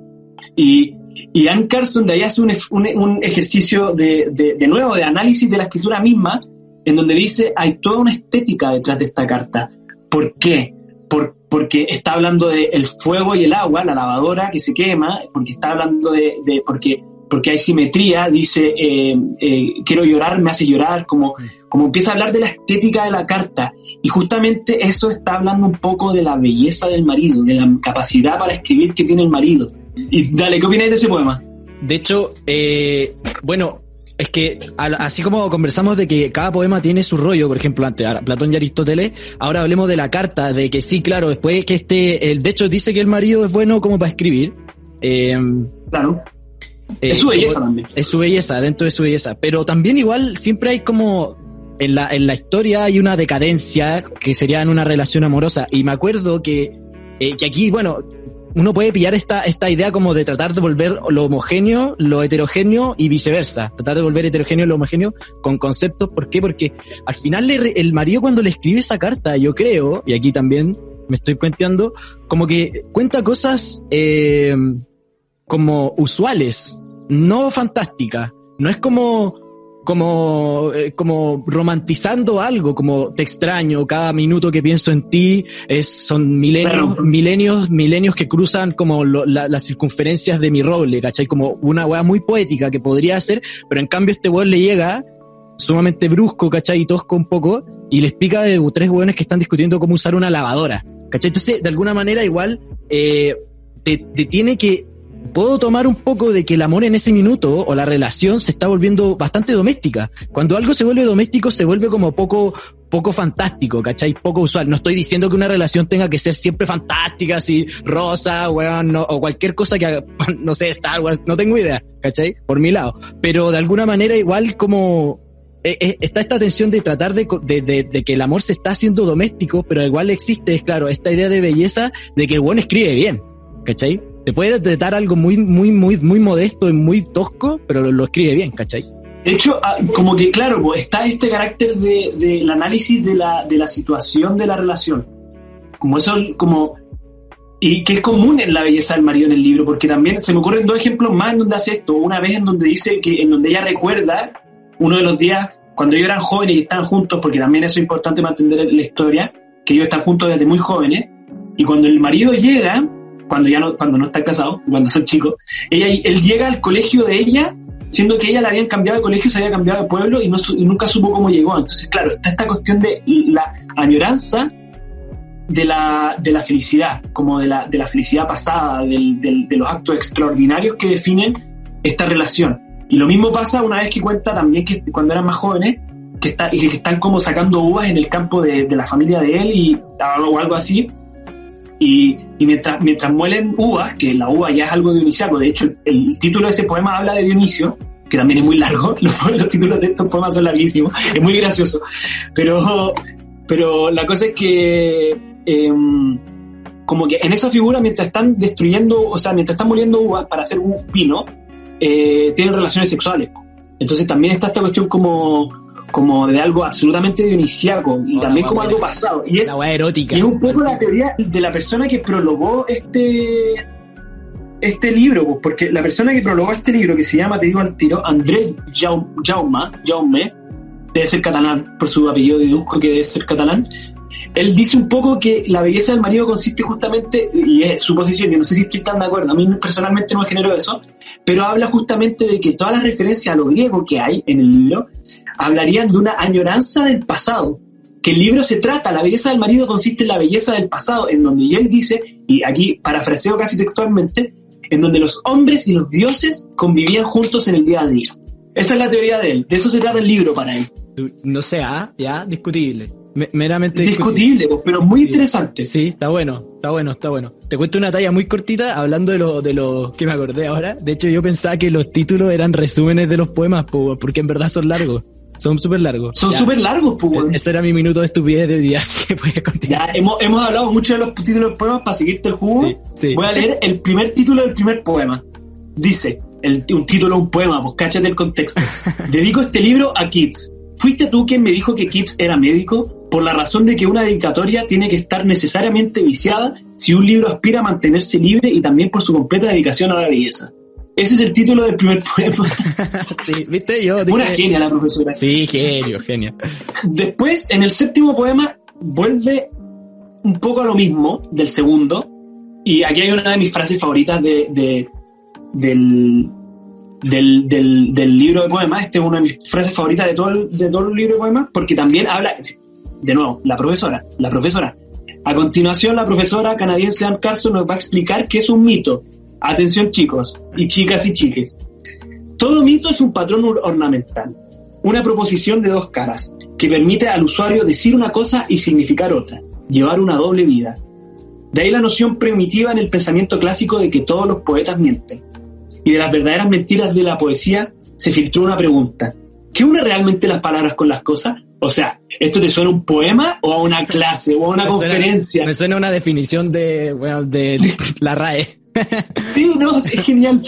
Y, y Ann Carson de ahí hace un, un, un ejercicio de, de, de nuevo, de análisis de la escritura misma, en donde dice, hay toda una estética detrás de esta carta. ¿Por qué? Por, porque está hablando del el fuego y el agua, la lavadora que se quema, porque está hablando de, de porque, porque hay simetría, dice, eh, eh, quiero llorar, me hace llorar, como, como empieza a hablar de la estética de la carta. Y justamente eso está hablando un poco de la belleza del marido, de la capacidad para escribir que tiene el marido. Y dale, ¿qué opináis de ese poema? De hecho, eh, bueno, es que al- así como conversamos de que cada poema tiene su rollo, por ejemplo, antes ahora, Platón y Aristóteles, ahora hablemos de la carta, de que sí, claro, después que este, el, de hecho dice que el marido es bueno como para escribir. Eh, Claro. eh, es su belleza también. Es su belleza, dentro de su belleza. Pero también igual siempre hay como en la, en la historia hay una decadencia que sería en una relación amorosa. Y me acuerdo que, eh, que aquí, bueno, uno puede pillar esta, esta idea como de tratar de volver lo homogéneo, lo heterogéneo y viceversa. Tratar de volver heterogéneo lo homogéneo con conceptos. ¿Por qué? Porque al final el marido cuando le escribe esa carta, yo creo, y aquí también me estoy cuenteando, como que cuenta cosas eh, como usuales, no fantásticas. No es como como eh, como romantizando algo, como te extraño, cada minuto que pienso en ti es son milenios, Claro. milenios, milenios que cruzan como lo- la- las circunferencias de mi roble, ¿cachai? Como una weá muy poética que podría ser, pero en cambio este weón le llega sumamente brusco, ¿cachai? Y tosco un poco, y le explica de tres weones que están discutiendo cómo usar una lavadora, ¿cachai? Entonces, de alguna manera igual eh, te, te tiene que puedo tomar un poco de que el amor en ese minuto o la relación se está volviendo bastante doméstica. Cuando algo se vuelve doméstico se vuelve como poco poco fantástico, ¿cachai? Poco usual. No estoy diciendo que una relación tenga que ser siempre fantástica, así, rosa, weón, no- o cualquier cosa que, no sé, Star Wars, no tengo idea, ¿cachai? Por mi lado. Pero de alguna manera igual como eh, eh, está esta tensión de tratar de, de, de- de que el amor se está haciendo doméstico, pero igual existe, es claro, esta idea de belleza de que el buen escribe bien, ¿cachai? Te puede tratar algo muy, muy, muy, muy modesto y muy tosco, pero lo, lo escribe bien, ¿cachai? De hecho, ah, como que claro, está este carácter del de, del análisis de la, de la situación de la relación. Como eso, como y que es común en la belleza del marido en el libro, porque también se me ocurren dos ejemplos más en donde hace esto. Una vez en donde dice que, en donde ella recuerda uno de los días cuando ellos eran jóvenes y están juntos, porque también eso es importante mantener la historia, que ellos están juntos desde muy jóvenes, y cuando el marido llega, cuando ya no, cuando no están casados, cuando son chicos, ella, él llega al colegio de ella, siendo que ella la habían cambiado de colegio, se había cambiado de pueblo y, no, y nunca supo cómo llegó. Entonces, claro, está esta cuestión de la añoranza de la, de la felicidad, como de la, de la felicidad pasada, del, de los actos extraordinarios que definen esta relación. Y lo mismo pasa una vez que cuenta también que cuando eran más jóvenes, que, está, que están como sacando uvas en el campo de, de la familia de él y, o algo así. Y, mientras, mientras muelen uvas, que la uva ya es algo dionisiaco, de hecho el, título de ese poema habla de Dionisio, que también es muy largo, los, los títulos de estos poemas son larguísimos, es muy gracioso, pero, pero la cosa es que eh, como que en esa figura, mientras están destruyendo, o sea, mientras están moliendo uvas para hacer un vino, eh, tienen relaciones sexuales. Entonces también está esta cuestión como, como de algo absolutamente dionisiaco y también como algo pasado. Y es, erótica. y es un poco la teoría de la persona que prologó este, este libro, pues, porque la persona que prologó este libro, que se llama, te digo al tiro, André Jaume, Jaume debe ser catalán, por su apellido deduzco que debe ser catalán, él dice un poco que la belleza del marido consiste justamente, y es su posición, yo no sé si estoy tan de acuerdo, a mí personalmente no me genero eso, pero habla justamente de que todas las referencias a lo griego que hay en el libro hablarían de una añoranza del pasado, que el libro se trata, la belleza del marido consiste en la belleza del pasado, en donde él dice, y aquí parafraseo casi textualmente, en donde los hombres y los dioses convivían juntos en el día a día. Esa es la teoría de él, de eso se trata el libro para él. No sé, ¿ah? ya, discutible meramente discutible, pero muy interesante. Sí, está bueno, está bueno, está bueno. Te cuento una talla muy cortita hablando de lo, de lo que me acordé ahora. De hecho, yo pensaba que los títulos eran resúmenes de los poemas, porque en verdad son largos. Son súper largos. Son súper largos, pues. Ese era mi minuto de estupidez de día, así que puedes continuar. Ya, hemos, hemos hablado mucho de los títulos de poemas para seguirte el jugo. Voy a leer el primer título del primer poema. Dice, el, un título un poema, pues cáchate el contexto. Dedico este libro a Kids. ¿Fuiste tú quien me dijo que Kids era médico? por la razón de que una dedicatoria tiene que estar necesariamente viciada si un libro aspira a mantenerse libre y también por su completa dedicación a la belleza. Ese es el título del primer poema. sí, viste, yo. Una genia la profesora. Sí, genio, genio. Después, en el séptimo poema, vuelve un poco a lo mismo del segundo. Y aquí hay una de mis frases favoritas de, de del, del, del, del, libro de poemas. Este es una de mis frases favoritas de todo el, de todo el libro de poemas, porque también habla, de nuevo, la profesora, la profesora. A continuación, la profesora canadiense Ann Carson nos va a explicar qué es un mito. Atención chicos, y chicas y chiques. Todo mito es un patrón ornamental, una proposición de dos caras, que permite al usuario decir una cosa y significar otra, llevar una doble vida. De ahí la noción primitiva en el pensamiento clásico de que todos los poetas mienten. Y de las verdaderas mentiras de la poesía se filtró una pregunta. ¿Qué une realmente las palabras con las cosas? O sea, ¿esto te suena un poema o a una clase o a una conferencia? me suena una definición de, bueno, de la RAE. sí, no, es genial.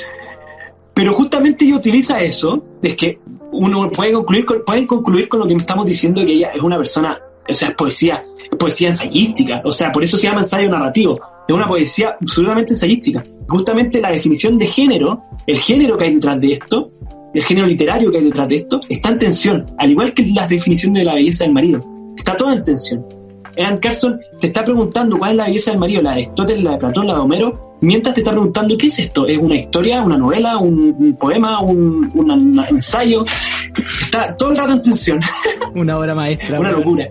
Pero justamente ella utiliza eso, es que uno puede concluir, con, pueden concluir con lo que estamos diciendo, que ella es una persona, o sea, es poesía, es poesía ensayística, o sea, por eso se llama ensayo narrativo, es una poesía absolutamente ensayística. Justamente la definición de género, el género que hay detrás de esto, el género literario que hay detrás de esto, está en tensión, al igual que la definición de la belleza del marido. Está todo en tensión. Evan Carson te está preguntando cuál es la belleza del marido, la de Aristóteles, la de Platón, la de Homero, mientras te está preguntando qué es esto. ¿Es una historia, una novela, un, poema, un, ensayo? Está todo el rato en tensión. Una obra maestra. una locura.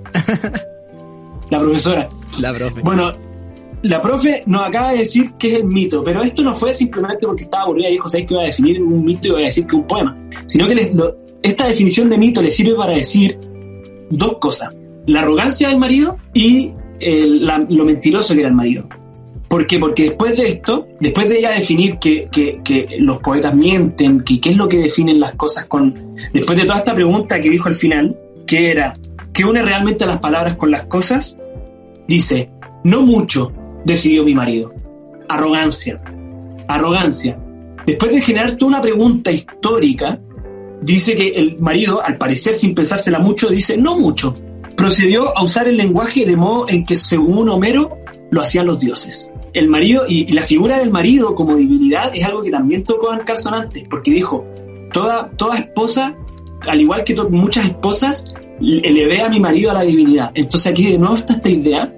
La profesora. La profe. Bueno, la profe nos acaba de decir que es el mito, pero esto no fue simplemente porque estaba aburrida y dijo, ¿sabes que iba a definir un mito y iba a decir que es un poema? Sino que esta definición de mito le sirve para decir dos cosas. La arrogancia del marido y lo mentiroso que era el marido. ¿Por qué? Porque después de esto, después de ella definir que, los poetas mienten, que qué es lo que definen las cosas con... Después de toda esta pregunta que dijo al final, que era, ¿qué une realmente las palabras con las cosas? Dice, no mucho, decidió mi marido. Arrogancia. Arrogancia. Después de generarte una pregunta histórica, dice que el marido, al parecer sin pensársela mucho, dice no mucho. Procedió a usar el lenguaje de modo en que según Homero lo hacían los dioses. El marido y, y la figura del marido como divinidad es algo que también tocó a Carson antes, porque dijo, toda, toda esposa, al igual que muchas esposas, elevé a mi marido a la divinidad. Entonces aquí de nuevo está esta idea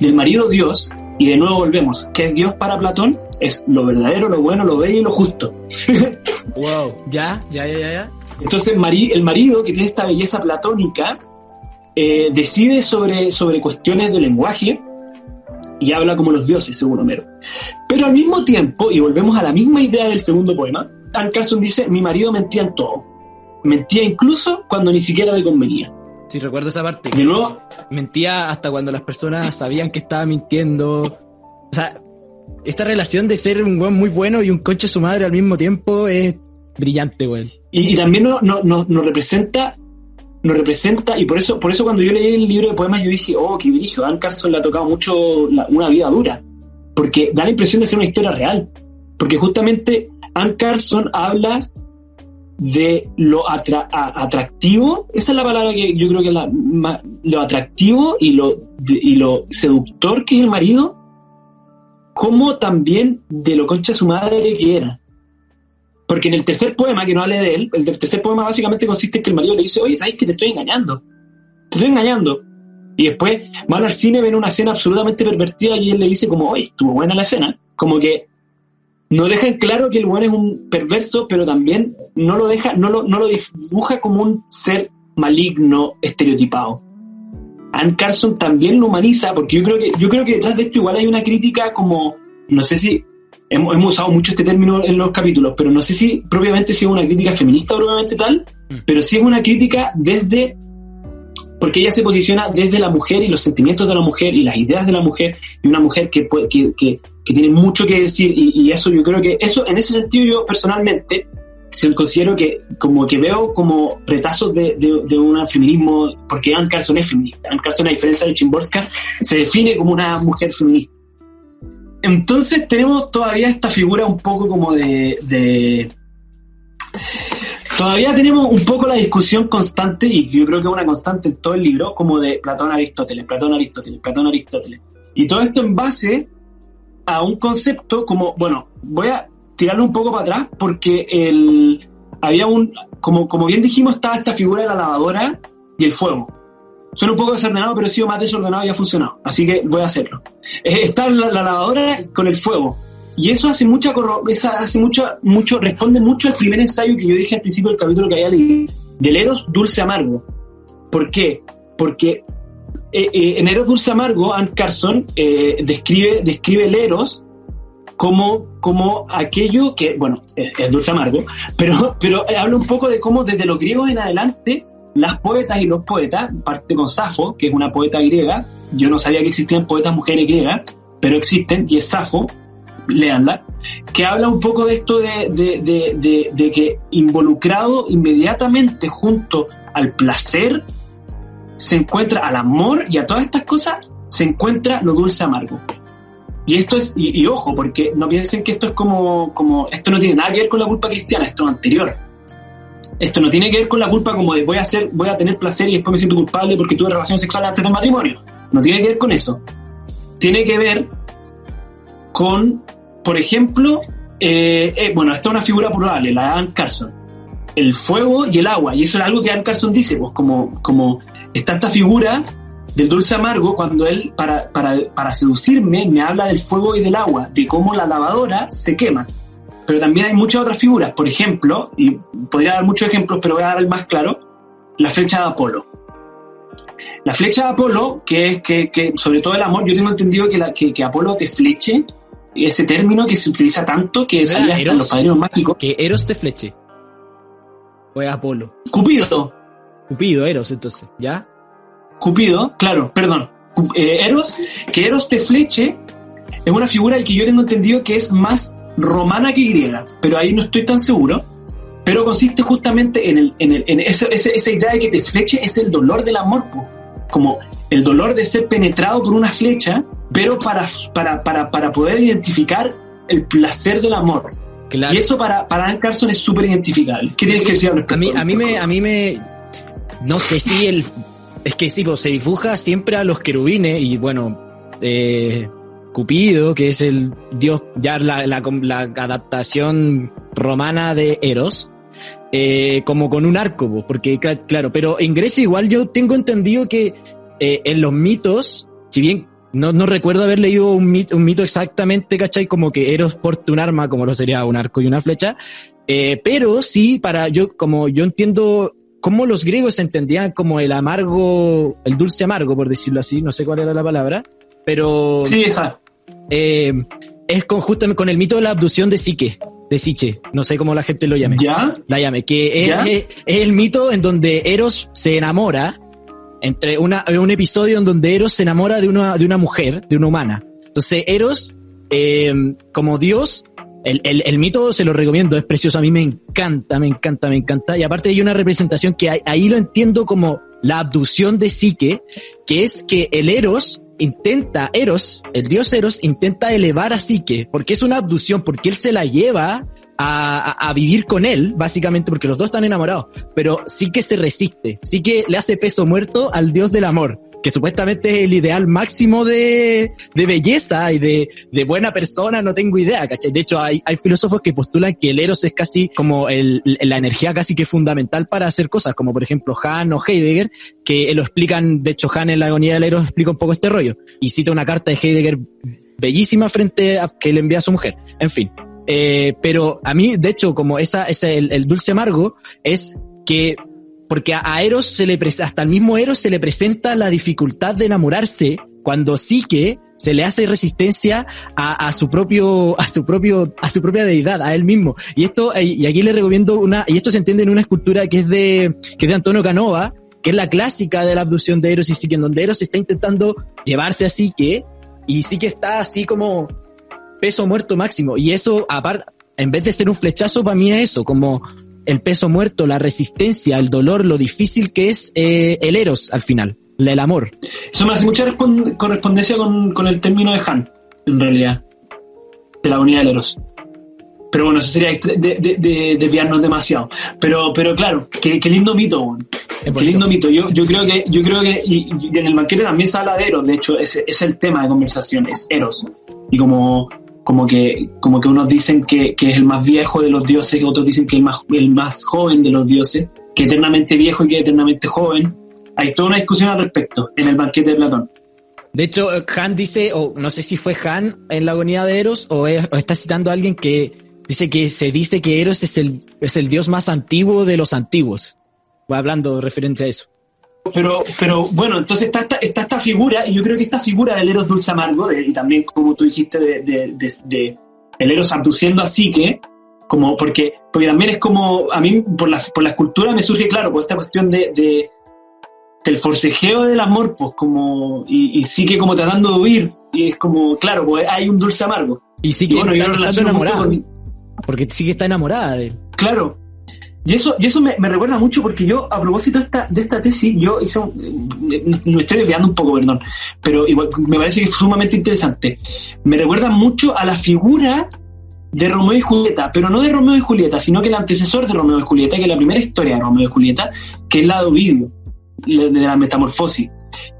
del marido Dios, y de nuevo volvemos, que es Dios para Platón? Es lo verdadero, lo bueno, lo bello y lo justo. Wow. Ya, ya, ya, ya. Entonces el marido, que tiene esta belleza platónica, eh, decide sobre, sobre cuestiones de lenguaje y habla como los dioses, según Homero. Pero al mismo tiempo, y volvemos a la misma idea del segundo poema, Anne Carson dice, mi marido mentía en todo. Mentía incluso cuando ni siquiera le convenía. Sí, recuerdo esa parte. De nuevo, Mentía hasta cuando las personas sabían que estaba mintiendo. O sea, esta relación de ser un weón muy bueno y un conche su madre al mismo tiempo es brillante, weón. Y, y también nos no, no, nos representa, nos representa, y por eso, por eso cuando yo leí el libro de poemas yo dije, oh, qué brillo, Anne Carson le ha tocado mucho la- una vida dura, porque da la impresión de ser una historia real, porque justamente Anne Carson habla de lo atra- atractivo, esa es la palabra que yo creo que es la lo atractivo y lo, de- y lo seductor que es el marido, como también de lo concha su madre que era. Porque en el tercer poema, que no hable de él, el tercer poema básicamente consiste en que el marido le dice, oye, ¿sabes que te estoy engañando? Te estoy engañando. Y después van al cine, ven una escena absolutamente pervertida y él le dice como, oye, estuvo buena la escena. Como que no deja en claro que el buen es un perverso, pero también no lo deja, no lo, no lo dibuja como un ser maligno, estereotipado. Anne Carson también lo humaniza, porque yo creo que, yo creo que detrás de esto igual hay una crítica como, no sé si, hemos, hemos usado mucho este término en los capítulos, pero no sé si propiamente si es una crítica feminista o propiamente tal, Mm. pero sí es una crítica desde, porque ella se posiciona desde la mujer y los sentimientos de la mujer y las ideas de la mujer, y una mujer que, puede- que, que, que tiene mucho que decir, y, y eso yo creo que, eso en ese sentido yo personalmente, se- considero que como que veo como retazos de, de, de un feminismo, porque Anne Carson es feminista. Anne Carson, a diferencia de Chimborska, se define como una mujer feminista. Entonces tenemos todavía esta figura un poco como de, de- Todavía tenemos un poco la discusión constante, y yo creo que es una constante en todo el libro, como de Platón Aristóteles, Platón Aristóteles, Platón Aristóteles. Y todo esto en base a un concepto como, bueno, voy a tirarlo un poco para atrás porque el, había un, como, como bien dijimos, estaba esta figura de la lavadora y el fuego. Suena un poco desordenado, pero he sido más desordenado y ha funcionado. Así que voy a hacerlo. Eh, está la, la lavadora con el fuego. Y eso hace mucha hace mucho, mucho, responde mucho al primer ensayo que yo dije al principio del capítulo que había leído, del Eros dulce amargo. ¿Por qué? Porque eh, eh, en Eros dulce amargo, Anne Carson eh, describe, describe el Eros como, como aquello que, bueno, es, es dulce amargo, pero, pero eh, habla un poco de cómo desde los griegos en adelante las poetas y los poetas, parte con Safo, que es una poeta griega, yo no sabía que existían poetas mujeres griegas, pero existen, y es Safo, léanla, que habla un poco de esto de, de, de, de que involucrado inmediatamente junto al placer se encuentra al amor y a todas estas cosas se encuentra lo dulce amargo. Y esto es, y, y ojo, porque no piensen que esto es como, como, esto no tiene nada que ver con la culpa cristiana, esto es anterior. Esto no tiene que ver con la culpa como de voy a hacer, voy a tener placer y después me siento culpable porque tuve relaciones sexuales antes del matrimonio. No tiene que ver con eso. Tiene que ver con, por ejemplo, eh, eh, bueno, esta es una figura probable, la de Anne Carson. El fuego y el agua. Y eso es algo que Anne Carson dice, pues como, como está esta figura del dulce amargo cuando él, para, para, para seducirme, me habla del fuego y del agua, de cómo la lavadora se quema. Pero también hay muchas otras figuras, por ejemplo, y podría dar muchos ejemplos, pero voy a dar el más claro, la flecha de Apolo. La flecha de Apolo, que es que, que sobre todo el amor, yo tengo entendido que, la, que, que Apolo te fleche, ese término que se utiliza tanto, que ¿Era salía hasta los padrinos mágicos. Que Eros te fleche. O es Apolo. Cupido, Cupido, Eros, entonces, ¿ya? Cupido, claro, perdón. Eh, Eros, que Eros te fleche es una figura que yo tengo entendido que es más romana que griega, pero ahí no estoy tan seguro. Pero consiste justamente en, el, en, el, en esa, esa- esa idea de que te fleche es el dolor del amor, po. como el dolor de ser penetrado por una flecha, pero para, para, para, para poder identificar el placer del amor, Y eso para, para Dan Carson es súper identificable. ¿Qué tienes que decir A mí, a mí me, a mí me, no sé si el, es que sí, pues, se dibuja siempre a los querubines y bueno, eh, Cupido, que es el dios, ya la, la, adaptación romana de Eros, eh, como con un arco, porque claro, pero en Grecia igual yo tengo entendido que eh, en los mitos, si bien no, no recuerdo haber leído un mito, un mito exactamente, ¿cachai? Como que Eros porta un arma, como lo sería un arco y una flecha, eh, pero sí, para yo, como yo entiendo cómo los griegos entendían como el amargo, el dulce amargo, por decirlo así, no sé cuál era la palabra, pero... Sí, esa. Eh, es con, justamente con el mito de la abducción de Psique, de Siche, no sé cómo la gente lo llame. ¿Ya? La llame, que es, el mito en donde Eros se enamora, entre una, un episodio en donde Eros se enamora de una, de una mujer, de una humana. Entonces Eros, eh, como Dios, el, el, el, mito se lo recomiendo, es precioso, a mí me encanta, me encanta, me encanta. Y aparte hay una representación que ahí lo entiendo como la abducción de Psique, que es que el Eros intenta, Eros, el dios Eros, intenta elevar a Psique, porque es una abducción, porque él se la lleva a, a, vivir con él, básicamente porque los dos están enamorados, pero sí que se resiste, sí que le hace peso muerto al dios del amor que supuestamente es el ideal máximo de, de belleza y de, de, buena persona, no tengo idea, ¿cachai? De hecho, hay, hay filósofos que postulan que el Eros es casi como el, la energía casi que fundamental para hacer cosas, como por ejemplo Han o Heidegger, que lo explican, de hecho Han en la agonía del Eros explica un poco este rollo, y cita una carta de Heidegger bellísima frente a que le envía a su mujer. En fin. Eh, pero a mí, de hecho, como esa, ese, el, el dulce amargo, es que porque a Eros se le hasta el mismo Eros se le presenta la dificultad de enamorarse cuando sí que se le hace resistencia a, a, su propio, a su propio, a su propia deidad, a él mismo. Y esto, eh, y aquí le recomiendo una, y esto se entiende en una escultura que es de, que es de Antonio Canova, que es la clásica de la abducción de Eros y Psique, en donde Eros está intentando llevarse a Psique, y Psique está así como peso muerto máximo. Y eso, aparte, en vez de ser un flechazo, para mí es eso, como el peso muerto, la resistencia, el dolor, lo difícil que es eh, el eros al final, el amor. Eso me hace mucha correspondencia con, con, el término de Han, en realidad, de la unidad del eros. Pero bueno, eso sería de, de, desviarnos demasiado. Pero, pero claro, qué, qué lindo mito, qué lindo mito. Yo, yo creo que, yo creo que y, en el banquete también se habla de Eros, de hecho, ese es el tema de conversación, es Eros. Y como como que, como que unos dicen que, que, es el más viejo de los dioses, otros dicen que es el más, el más joven de los dioses, que eternamente viejo y que eternamente joven. Hay toda una discusión al respecto en el banquete de Platón. De hecho, Han dice, o no sé si fue Han en la agonía de Eros, o, está citando a alguien que dice que se dice que Eros es el, es el dios más antiguo de los antiguos. Va hablando referente a eso. Pero, pero bueno, entonces está esta, está esta figura, y yo creo que esta figura del Eros dulce amargo, y también como tú dijiste, de, de, de, el Eros abduciendo a Psique, como porque, porque también es como, a mí por la, por la escultura me surge, claro, por esta cuestión de, de del forcejeo del amor, pues como, y, y Psique como tratando de huir, y es como, claro, pues hay un dulce amargo. Y Psique bueno, está, está enamorada, porque Psique está enamorada de él. Claro, y eso, y eso me, recuerda mucho porque yo, a propósito de esta, de esta tesis, yo hice me estoy desviando un poco, perdón, pero igual me parece que es sumamente interesante. Me recuerda mucho a la figura de Romeo y Julieta, pero no de Romeo y Julieta, sino que el antecesor de Romeo y Julieta, que es la primera historia de Romeo y Julieta, que es la de Ovidio, de la metamorfosis,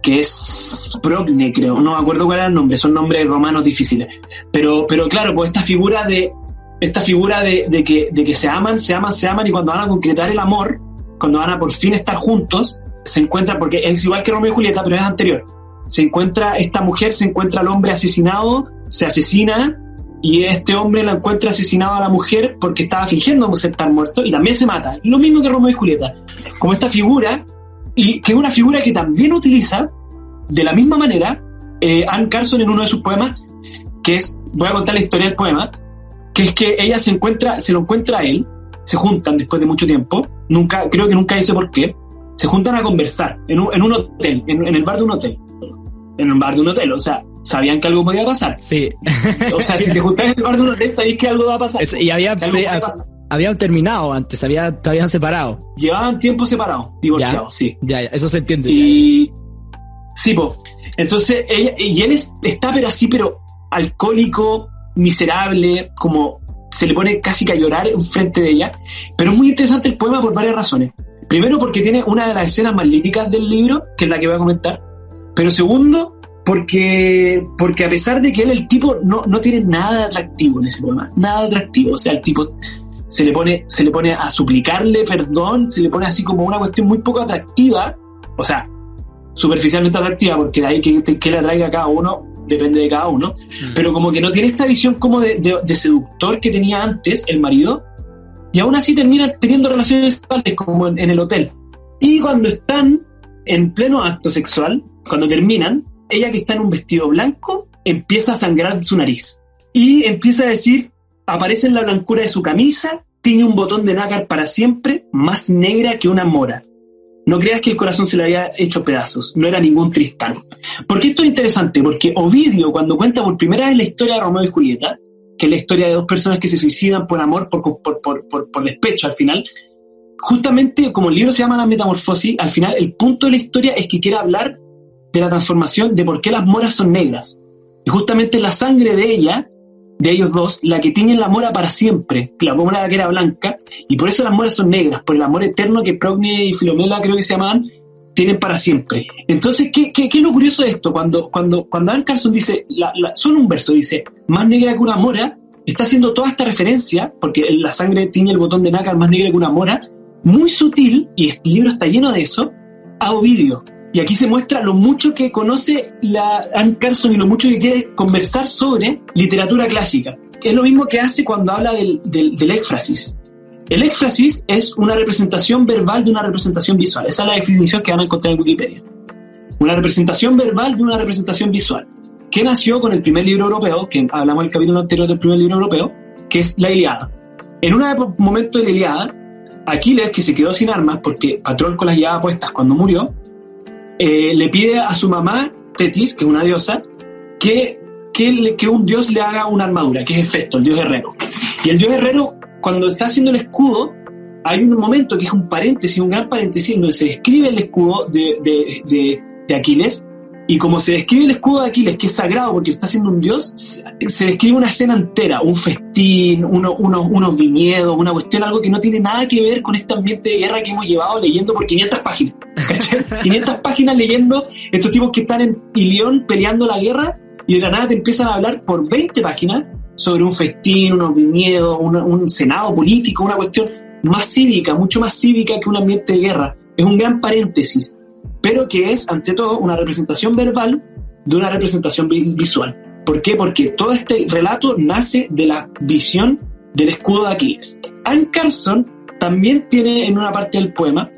que es Progne, creo, no me acuerdo cuál era el nombre, son nombres romanos difíciles. Pero, pero claro, pues esta figura de esta figura de, que se aman, se aman, se aman y cuando van a concretar el amor, cuando van a por fin estar juntos, se encuentra, porque es igual que Romeo y Julieta, pero es anterior, se encuentra esta mujer, se encuentra al hombre asesinado, se asesina y este hombre la encuentra asesinado a la mujer porque estaba fingiendo estar muerto y también se mata. Lo mismo que Romeo y Julieta, como esta figura, y que es una figura que también utiliza de la misma manera eh, Anne Carson en uno de sus poemas, que es, voy a contar la historia del poema, que es que ella se encuentra, se lo encuentra a él, se juntan después de mucho tiempo, nunca, creo que nunca dice por qué, se juntan a conversar en un, en un hotel, en, el bar de un hotel, en un bar de un hotel, o sea, sabían que algo podía pasar. Sí. O sea, si te juntas en el bar de un hotel, sabéis que algo va a pasar. y había, habían terminado antes, había, habían separado. Llevaban tiempo separados, divorciados, sí. Ya, ya, eso se entiende. Y sí, pues. Entonces, ella, y él está pero así, pero alcohólico, miserable, como se le pone casi que a llorar frente de ella. Pero es muy interesante el poema por varias razones. Primero, porque tiene una de las escenas más líricas del libro, que es la que voy a comentar. Pero segundo, porque, porque a pesar de que él, el tipo, no, no tiene nada atractivo en ese poema, nada atractivo. O sea, el tipo se le pone, se le pone a suplicarle perdón, se le pone así como una cuestión muy poco atractiva. O sea, superficialmente atractiva, porque de ahí que, que le atraiga a cada uno depende de cada uno, mm. pero como que no tiene esta visión como de, de, seductor que tenía antes el marido, y aún así termina teniendo relaciones sexuales como en, el hotel. Y cuando están en pleno acto sexual, cuando terminan, ella que está en un vestido blanco empieza a sangrar su nariz y empieza a decir, aparece en la blancura de su camisa, tiene un botón de nácar para siempre, más negra que una mora. No creas que el corazón se le había hecho pedazos, no era ningún Tristán. ¿Por qué esto es interesante? Porque Ovidio, cuando cuenta por primera vez la historia de Romeo y Julieta, que es la historia de dos personas que se suicidan por amor, por, por, por, despecho al final, justamente como el libro se llama La Metamorfosis, al final el punto de la historia es que quiere hablar de la transformación, de por qué las moras son negras. Y justamente la sangre de ella de ellos dos, la que tiene la mora para siempre, la mora que era blanca, y por eso las moras son negras, por el amor eterno que Progne y Filomela, creo que se llamaban, tienen para siempre. Entonces, ¿qué, qué, qué es lo curioso de esto? Cuando, cuando, cuando Alan Carlson dice, la, solo un verso dice, más negra que una mora, está haciendo toda esta referencia, porque la sangre tiene el botón de nácar más negra que una mora, muy sutil, y este libro está lleno de eso, a Ovidio. Y aquí se muestra lo mucho que conoce la Anne Carson y lo mucho que quiere conversar sobre literatura clásica. Es lo mismo que hace cuando habla del, del, éxfrasis. El éxfrasis es una representación verbal de una representación visual. Esa es la definición que van a encontrar en Wikipedia. Una representación verbal de una representación visual. Que nació con el primer libro europeo, que hablamos en el capítulo anterior del primer libro europeo, que es la Iliada. En un momento de la Iliada, Aquiles, que se quedó sin armas porque Patrón las llevaba puestas cuando murió, eh, le pide a su mamá, Tetis, que es una diosa, que, que, que un dios le haga una armadura, que es Hefesto, el dios herrero. Y el dios herrero, cuando está haciendo el escudo, hay un momento que es un paréntesis, un gran paréntesis, donde se describe el escudo de, de, Aquiles y como se describe el escudo de Aquiles, que es sagrado porque está siendo un dios, se describe una escena entera, un festín, uno, unos viñedos, una cuestión, algo que no tiene nada que ver con este ambiente de guerra que hemos llevado leyendo por 500 páginas. 500 páginas leyendo estos tipos que están en Ilión peleando la guerra y de la nada te empiezan a hablar por 20 páginas sobre un festín, unos viñedos, un senado político, una cuestión más cívica, mucho más cívica que un ambiente de guerra. Es un gran paréntesis pero que es, ante todo, una representación verbal de una representación visual. ¿Por qué? Porque todo este relato nace de la visión del escudo de Aquiles. Anne Carson también tiene en una parte del poema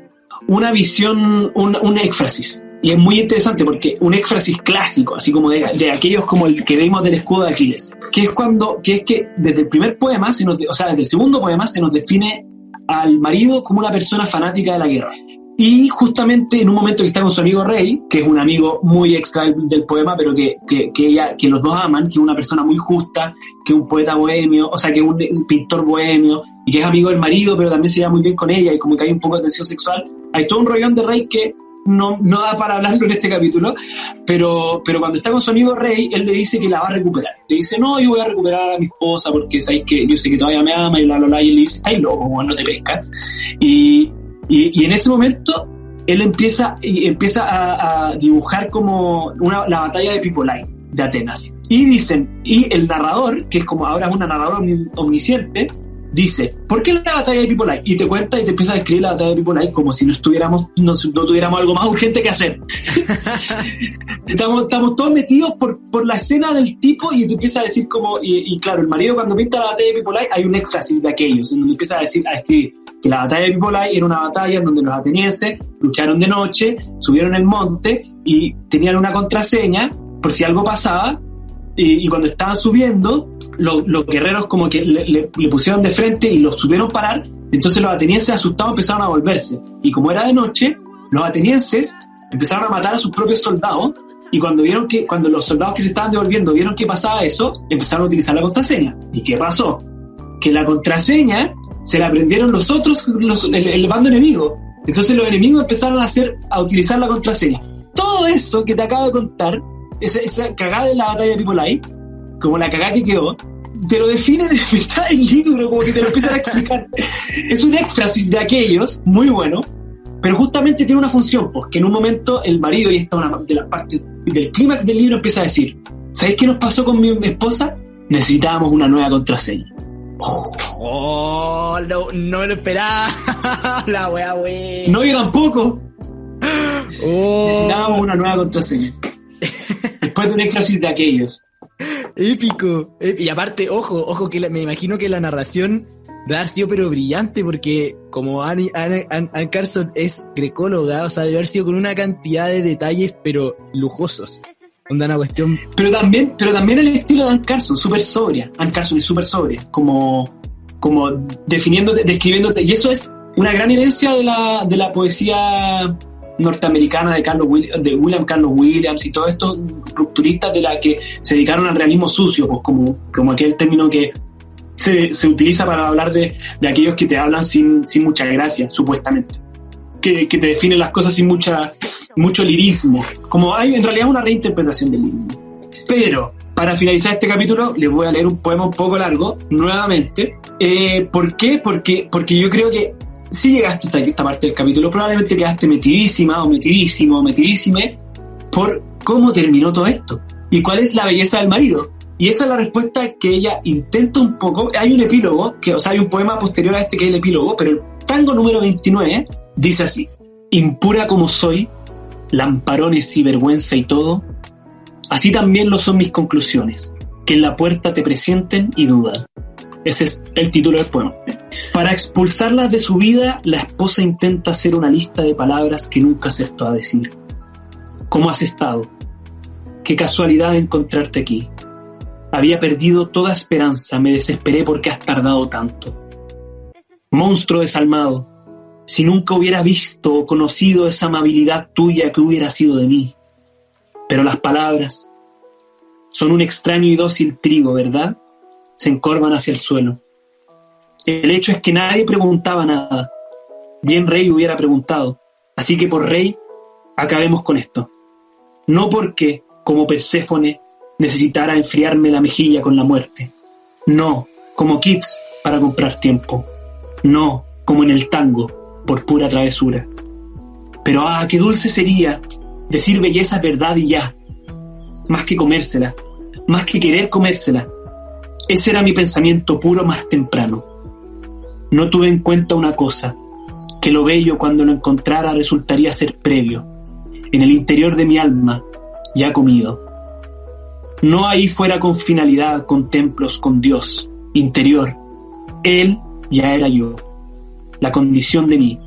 una visión, un, un éxfrasis. Y es muy interesante porque un éxfrasis clásico, así como de, aquellos como el que vimos del escudo de Aquiles, que es cuando, que es que desde el primer poema, se nos, o sea, desde el segundo poema se nos define al marido como una persona fanática de la guerra. Y justamente en un momento que está con su amigo Rey, que es un amigo muy extra del, poema, pero que, que, que, ella, que los dos aman, que es una persona muy justa, que es un poeta bohemio, o sea, que es un, pintor bohemio, y que es amigo del marido, pero también se lleva muy bien con ella, y como que hay un poco de tensión sexual. Hay todo un rollón de Rey que no, no da para hablarlo en este capítulo, pero, pero cuando está con su amigo Rey, él le dice que la va a recuperar. Le dice, no, yo voy a recuperar a mi esposa porque sabéis que yo sé que todavía me ama y bla, bla, bla, y él le dice, estáis loco, no te pesca. Y, y, en ese momento él empieza, empieza a, dibujar como una, la batalla de Pipolai, de Atenas. Y dicen, y el narrador, que es como ahora es una narradora omnisciente, dice, ¿por qué la batalla de Pipolai? Y te cuenta y te empieza a describir la batalla de Pipolai como si no estuviéramos, no, tuviéramos algo más urgente que hacer. estamos, estamos todos metidos por, por la escena del tipo y te empieza a decir como, y, claro, el marido cuando pinta la batalla de Pipolai hay un éxtasis de aquellos, en donde empieza a decir, a escribir que la batalla de Pipolai era una batalla en donde los atenienses lucharon de noche, subieron el monte y tenían una contraseña por si algo pasaba y, cuando estaban subiendo los guerreros como que le, pusieron de frente y los supieron parar, entonces los atenienses asustados empezaron a volverse y como era de noche, los atenienses empezaron a matar a sus propios soldados y cuando vieron que cuando los soldados que se estaban devolviendo vieron que pasaba eso, empezaron a utilizar la contraseña. ¿Y qué pasó? Que la contraseña se la aprendieron los otros, el, bando enemigo. Entonces los enemigos empezaron a hacer, a utilizar la contraseña. Todo eso que te acabo de contar, esa, esa cagada de la batalla de Pipolai, como la cagada que quedó, te lo define en mitad del libro, como que te lo empiezan a explicar. es un éxtasis de aquellos, muy bueno, pero justamente tiene una función, porque en un momento el marido, y esta es una de las partes del clímax del libro, empieza a decir, ¿sabéis qué nos pasó con mi esposa? Necesitábamos una nueva contraseña. Oh, no, no me lo esperaba. La wea, wey. No, yo tampoco. Oh. Necesitábamos una nueva contraseña. Después de un éxtasis de aquellos. Épico. Y aparte, ojo, ojo, que me imagino que la narración debe haber sido pero brillante porque como Anne, Carson es grecóloga, o sea, debe haber sido con una cantidad de detalles pero lujosos. Onda una cuestión... Pero también, pero también el estilo de Anne Carson, súper sobria. Anne Carson es súper sobria, como, como definiéndote, describiéndote. Y eso es una gran herencia de la, de la poesía norteamericana de, Carlos, de William Carlos Williams y todos estos rupturistas de la que se dedicaron al realismo sucio, pues como, como aquel término que se, se utiliza para hablar de, de, aquellos que te hablan sin, sin mucha gracia, supuestamente. Que, que, te definen las cosas sin mucha, mucho lirismo. Como hay en realidad una reinterpretación del lirismo. Pero, para finalizar este capítulo, les voy a leer un poema un poco largo, nuevamente. Eh, ¿Por qué? Porque, porque yo creo que si llegaste hasta esta parte del capítulo, probablemente quedaste metidísima o metidísimo o metidísime por cómo terminó todo esto y cuál es la belleza del marido. Y esa es la respuesta que ella intenta un poco. Hay un epílogo, que, o sea, hay un poema posterior a este que es el epílogo, pero el tango número 29 dice así: Impura como soy, lamparones y vergüenza y todo, así también lo son mis conclusiones, que en la puerta te presienten y dudan. Ese es el título del poema. Para expulsarlas de su vida, la esposa intenta hacer una lista de palabras que nunca acertó a decir. ¿Cómo has estado? Qué casualidad encontrarte aquí. Había perdido toda esperanza, me desesperé porque has tardado tanto. Monstruo desalmado, si nunca hubiera visto o conocido esa amabilidad tuya que hubiera sido de mí. Pero las palabras son un extraño y dócil trigo, ¿verdad? Se encorvan hacia el suelo. El hecho es que nadie preguntaba nada. Bien Rey hubiera preguntado. Así que por Rey, acabemos con esto. No porque, como Perséfone, necesitara enfriarme la mejilla con la muerte. No, como Kids para comprar tiempo. No, como en el tango, por pura travesura. Pero ah, qué dulce sería decir belleza verdad y ya. Más que comérsela, más que querer comérsela. Ese era mi pensamiento puro más temprano. No tuve en cuenta una cosa, que lo bello cuando lo encontrara resultaría ser previo, en el interior de mi alma, ya comido. No ahí fuera con finalidad, con templos, con Dios, interior. Él ya era yo, la condición de mí.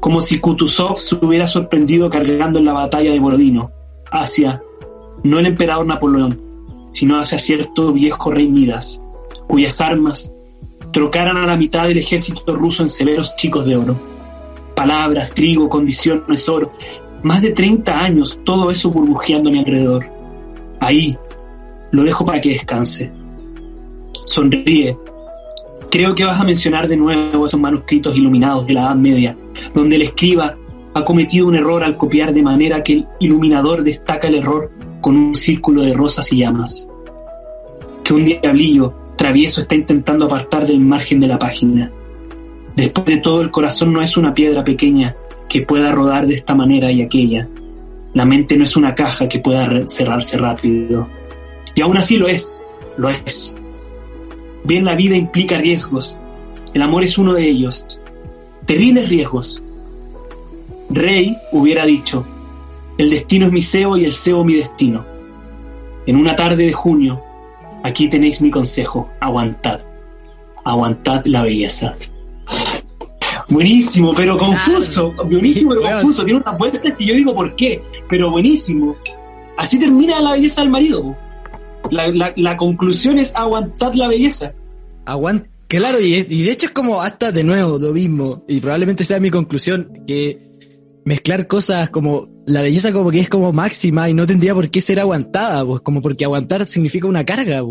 Como si Kutuzov se hubiera sorprendido cargando en la batalla de Borodino, hacia, no el emperador Napoleón, sino hacia cierto viejo rey Midas, cuyas armas trocaran a la mitad del ejército ruso en severos chicos de oro. Palabras, trigo, condiciones, oro. Más de 30 años, todo eso burbujeando a mi alrededor. Ahí, lo dejo para que descanse. Sonríe. Creo que vas a mencionar de nuevo esos manuscritos iluminados de la Edad Media, donde el escriba ha cometido un error al copiar de manera que el iluminador destaca el error con un círculo de rosas y llamas. Que un diablillo travieso está intentando apartar del margen de la página. Después de todo, el corazón no es una piedra pequeña que pueda rodar de esta manera y aquella. La mente no es una caja que pueda cerrarse rápido. Y aún así lo es, lo es. Bien, la vida implica riesgos. El amor es uno de ellos. Terribles riesgos. Rey hubiera dicho, el destino es mi cebo y el cebo mi destino. En una tarde de junio, Aquí tenéis mi consejo, aguantad, aguantad la belleza. Buenísimo, pero confuso, buenísimo, pero confuso. Tiene una vuelta que yo digo por qué, pero buenísimo. Así termina la belleza del marido. La, conclusión es aguantad la belleza. Aguant claro, y, y, de hecho es como hasta de nuevo lo mismo, y probablemente sea mi conclusión, que mezclar cosas como la belleza como que es como máxima y no tendría por qué ser aguantada, como porque aguantar significa una carga,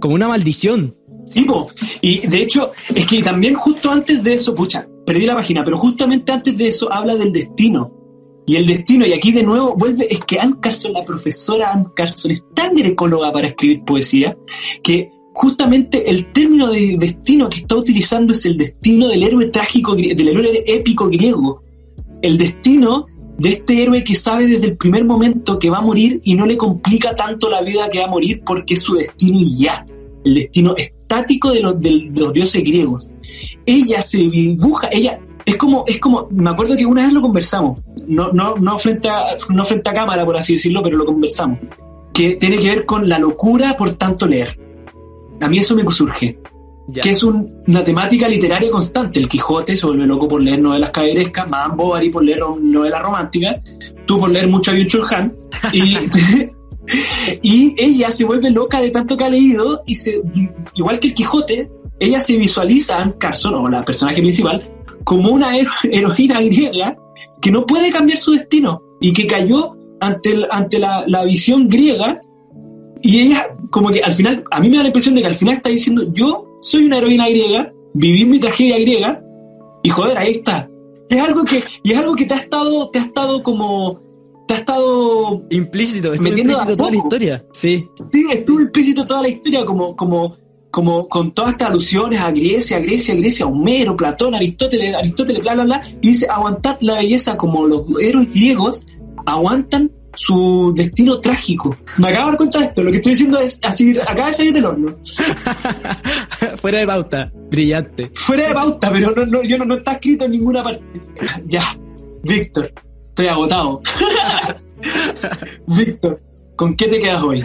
como una maldición. Sí, y de hecho es que también justo antes de eso, pucha, perdí la página, pero justamente antes de eso habla del destino. Y el destino, y aquí de nuevo vuelve, es que Anne Carson, la profesora Anne Carson, es tan grecóloga para escribir poesía, que justamente el término de destino que está utilizando es el destino del héroe trágico, del héroe épico griego. El destino de este héroe que sabe desde el primer momento que va a morir y no le complica tanto la vida que va a morir porque es su destino y ya. El destino estático de los, de los dioses griegos. Ella se dibuja, ella es como, es como, me acuerdo que una vez lo conversamos, no, no, no, frente a, no frente a cámara, por así decirlo, pero lo conversamos, que tiene que ver con la locura por tanto leer. A mí eso me surge. Que es una temática literaria constante. El Quijote se vuelve loco por leer novelas caberescas, Madame Bovary por leer novelas románticas, tú por leer mucho a Chulhan, y, y ella se vuelve loca de tanto que ha leído, y se, igual que el Quijote, ella se visualiza a Carson, o la personaje principal, como una heroína griega que no puede cambiar su destino y que cayó ante, ante la, la, visión griega y ella como que al final, a mí me da la impresión de que al final está diciendo, yo soy una heroína griega, viví mi tragedia griega y joder, ahí está. Es algo que, y es algo que te ha estado, te ha estado como, te ha estado implícito, estuvo implícito toda la historia, sí. Sí, estuvo implícito toda la historia como, como, como con todas estas alusiones a Grecia, Grecia, Grecia, Homero, Platón, Aristóteles, Aristóteles, bla, bla, bla, y dice, aguantad la belleza como los héroes griegos aguantan su destino trágico. Me acabo de dar cuenta de esto, lo que estoy diciendo es así, acaba de salir del horno. Fuera de pauta, brillante. Fuera de pauta, pero no, no, yo no, no está escrito en ninguna parte. Ya, Víctor, estoy agotado. Víctor, ¿con qué te quedas hoy?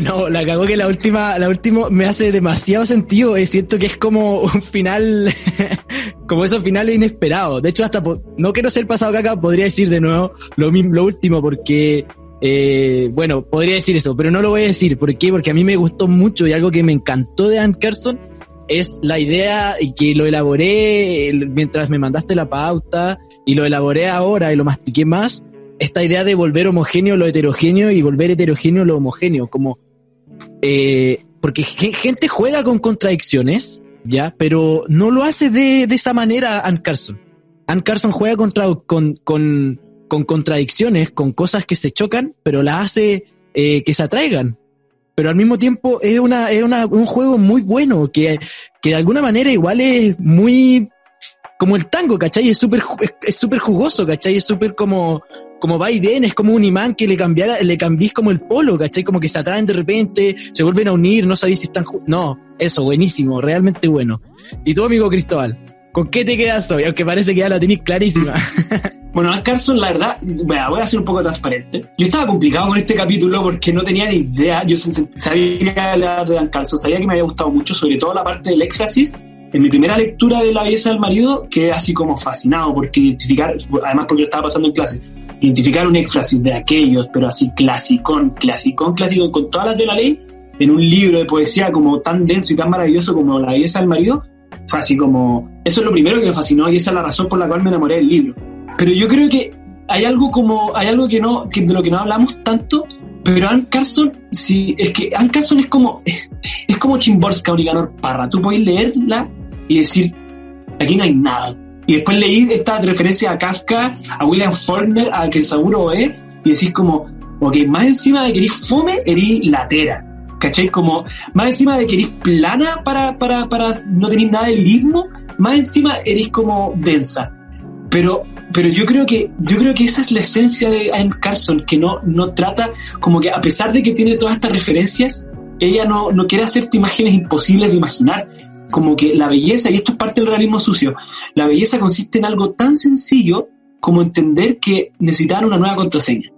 No, la cagó que la última, la última me hace demasiado sentido. Eh, siento que es como un final, como esos finales inesperados. De hecho, hasta no quiero ser pasado caca, podría decir de nuevo lo, lo último, porque, eh, bueno, podría decir eso, pero no lo voy a decir. ¿Por qué? Porque a mí me gustó mucho y algo que me encantó de Anne Carson es la idea y que lo elaboré mientras me mandaste la pauta y lo elaboré ahora y lo mastiqué más esta idea de volver homogéneo lo heterogéneo y volver heterogéneo lo homogéneo, como eh, porque gente juega con contradicciones, ya, pero no lo hace de, de esa manera Ann Carson. Ann Carson juega con, con, con, contradicciones, con cosas que se chocan, pero la hace eh, que se atraigan. Pero al mismo tiempo es, una, es una, un juego muy bueno, que, que de alguna manera igual es muy como el tango, ¿cachai? Es súper es súper jugoso, ¿cachai? Es súper como, como va y viene, es como un imán que le cambiara, le cambies como el polo, ¿cachai? Como que se atraen de repente, se vuelven a unir, no sabéis si están No, eso, buenísimo, realmente bueno. Y tú, amigo Cristóbal, ¿con qué te quedas hoy? Aunque parece que ya la tenéis clarísima. Bueno, Carson, la verdad, voy a ser un poco transparente. Yo estaba complicado con este capítulo porque no tenía ni idea. Yo sabía hablar de Dan Carson, sabía que me había gustado mucho, sobre todo la parte del éxtasis. En mi primera lectura de La belleza del marido, quedé así como fascinado porque identificar, además porque lo estaba pasando en clase, identificar un éxtasis de aquellos, pero así clasicón, clasicón, clásico, con todas las de la ley, en un libro de poesía como tan denso y tan maravilloso como La belleza del marido, fue así como, eso es lo primero que me fascinó y esa es la razón por la cual me enamoré del libro. Pero yo creo que hay algo como, hay algo que no, que de lo que no hablamos tanto, pero Ann Carson, sí, es que Ann Carson es como, es, como Chimborska o Parra. Tú puedes leerla y decir, aquí no hay nada y después leí esta referencia a Kafka, a William Faulkner, a seguro es, y decís como, ok, más encima de que eres fome, eres latera. ¿Cachai? Como, más encima de que eres plana para, para, para no tener nada de lirismo, más encima eres como densa. Pero, pero yo creo que, yo creo que esa es la esencia de Anne Carson, que no, no trata, como que a pesar de que tiene todas estas referencias, ella no, no quiere hacerte imágenes imposibles de imaginar como que la belleza, y esto es parte del realismo sucio, la belleza consiste en algo tan sencillo como entender que necesitan una nueva contraseña.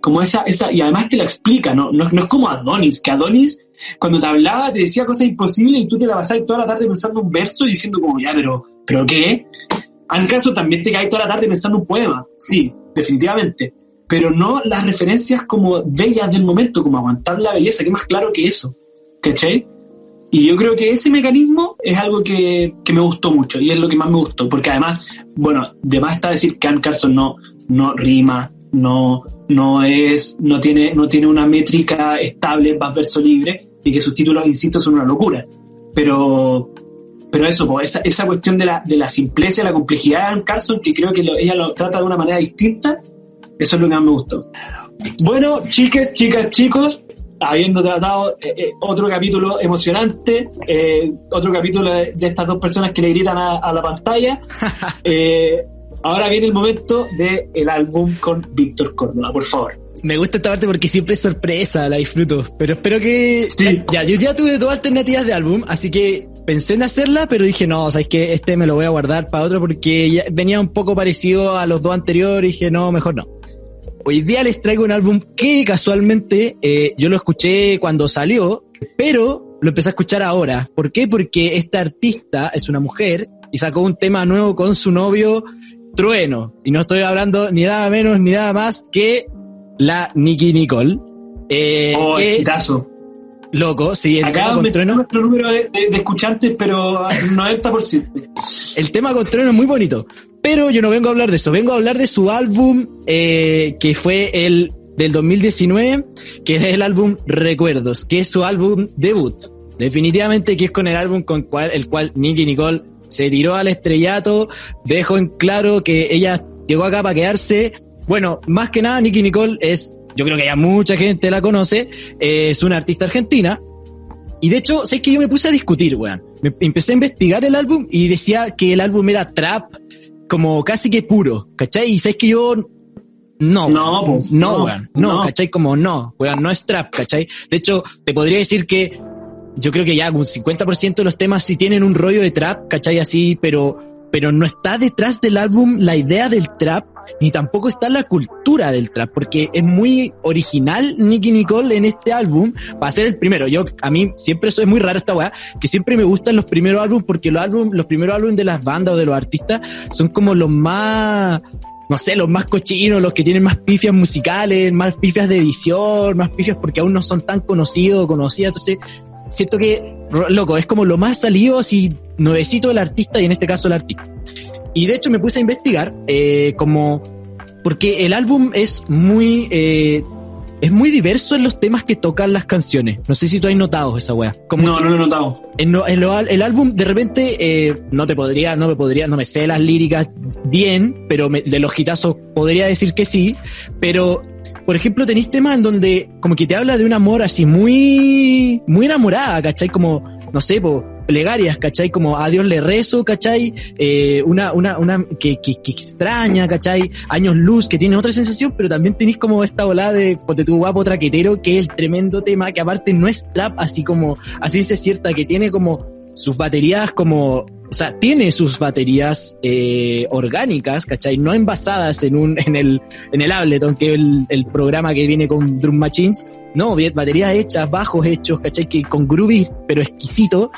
Como esa, esa, y además te la explica, ¿no? No, es como Adonis, que Adonis cuando te hablaba te decía cosas imposibles y tú te la pasabas toda la tarde pensando un verso y diciendo como, ya, pero, ¿pero qué? En caso también te caes toda la tarde pensando un poema, sí, definitivamente. Pero no las referencias como bellas del momento, como aguantar la belleza, que más claro que eso. ¿Cachai? Y yo creo que ese mecanismo es algo que, que, me gustó mucho y es lo que más me gustó, porque además, bueno, de más está decir que Anne Carson no, no rima, no, no es, no tiene, no tiene una métrica estable, más verso libre, y que sus títulos, insisto, son una locura. Pero, pero eso, esa, esa cuestión de la, de la simpleza la complejidad de Anne Carson, que creo que ella lo trata de una manera distinta, eso es lo que más me gustó. Bueno, chicas, chicas, chicos, habiendo tratado eh, eh, otro capítulo emocionante, eh, otro capítulo de, de estas dos personas que le gritan a, a la pantalla. Eh, ahora viene el momento del el álbum con Víctor Córdoba, por favor. Me gusta esta parte porque siempre es sorpresa, la disfruto. Pero espero que. Sí. Ya, yo ya tuve dos alternativas de álbum, así que pensé en hacerla, pero dije, no, o sea, es que este me lo voy a guardar para otro porque ya venía un poco parecido a los dos anteriores y dije, no, mejor no. Hoy día les traigo un álbum que casualmente eh, yo lo escuché cuando salió, pero lo empecé a escuchar ahora. ¿Por qué? Porque esta artista es una mujer y sacó un tema nuevo con su novio Trueno. Y no estoy hablando ni nada menos ni nada más que la Nicki Nicole. Eh, Oh, que- exitazo. loco, sí, el tema Acá con me Trueno. nuestro número de, de- de escuchantes, pero al 90%. El tema con Trueno es muy bonito. Pero yo no vengo a hablar de eso, vengo a hablar de su álbum eh, que fue el del 2019, que es el álbum Recuerdos, que es su álbum debut. Definitivamente que es con el álbum con cual, el cual Nicky Nicole se tiró al estrellato, dejó en claro que ella llegó acá para quedarse. Bueno, más que nada Nicky Nicole es, yo creo que ya mucha gente la conoce, eh, es una artista argentina, y de hecho, sé que yo me puse a discutir, weón. Empecé a investigar el álbum y decía que el álbum era trap, como casi que puro, ¿cachai? Y sabes que yo no, No, pues, no, no, weón, no, no. ¿cachai? Como no, weón, no es trap, ¿cachai? De hecho, te podría decir que yo creo que ya un 50% de los temas sí tienen un rollo de trap, ¿cachai? Así, pero, pero no está detrás del álbum la idea del trap, ni tampoco está la cultura del trap, porque es muy original Nicky Nicole en este álbum, para ser el primero. Yo, a mí siempre eso es muy raro esta weá, que siempre me gustan los primeros álbumes, porque los álbumes, los primeros álbumes de las bandas o de los artistas son como los más, no sé, los más cochinos, los que tienen más pifias musicales, más pifias de edición, más pifias porque aún no son tan conocidos conocidas, entonces siento que, loco, es como lo más salido así, nuevecito del artista y en este caso el artista. Y de hecho me puse a investigar, eh, como, porque el álbum es muy, eh, es muy diverso en los temas que tocan las canciones. No sé si tú has notado esa weá. Como No, no lo he notado. en lo- en lo- el álbum de repente eh, no te podría, no me podría, no me sé las líricas bien, pero me- de los hitazos podría decir que sí, pero por ejemplo tenéis temas en donde como que te habla de un amor así muy, muy enamorada, ¿cachai? Como, no sé, po, plegarias, ¿cachai? Como a Dios le rezo, ¿cachai? Eh, una, una, una que, que, que extraña, ¿cachai? Años luz, que tiene otra sensación, pero también tenéis como esta volada de, de tu guapo traquetero, que es el tremendo tema, que aparte no es trap, así como, así se cierta, que tiene como sus baterías como, o sea, tiene sus baterías eh, orgánicas, ¿cachai? No envasadas en un, en el, en el Ableton, que es el, el programa que viene con Drum Machines. No, baterías hechas, bajos hechos, ¿cachai? Que con groovy, pero exquisito.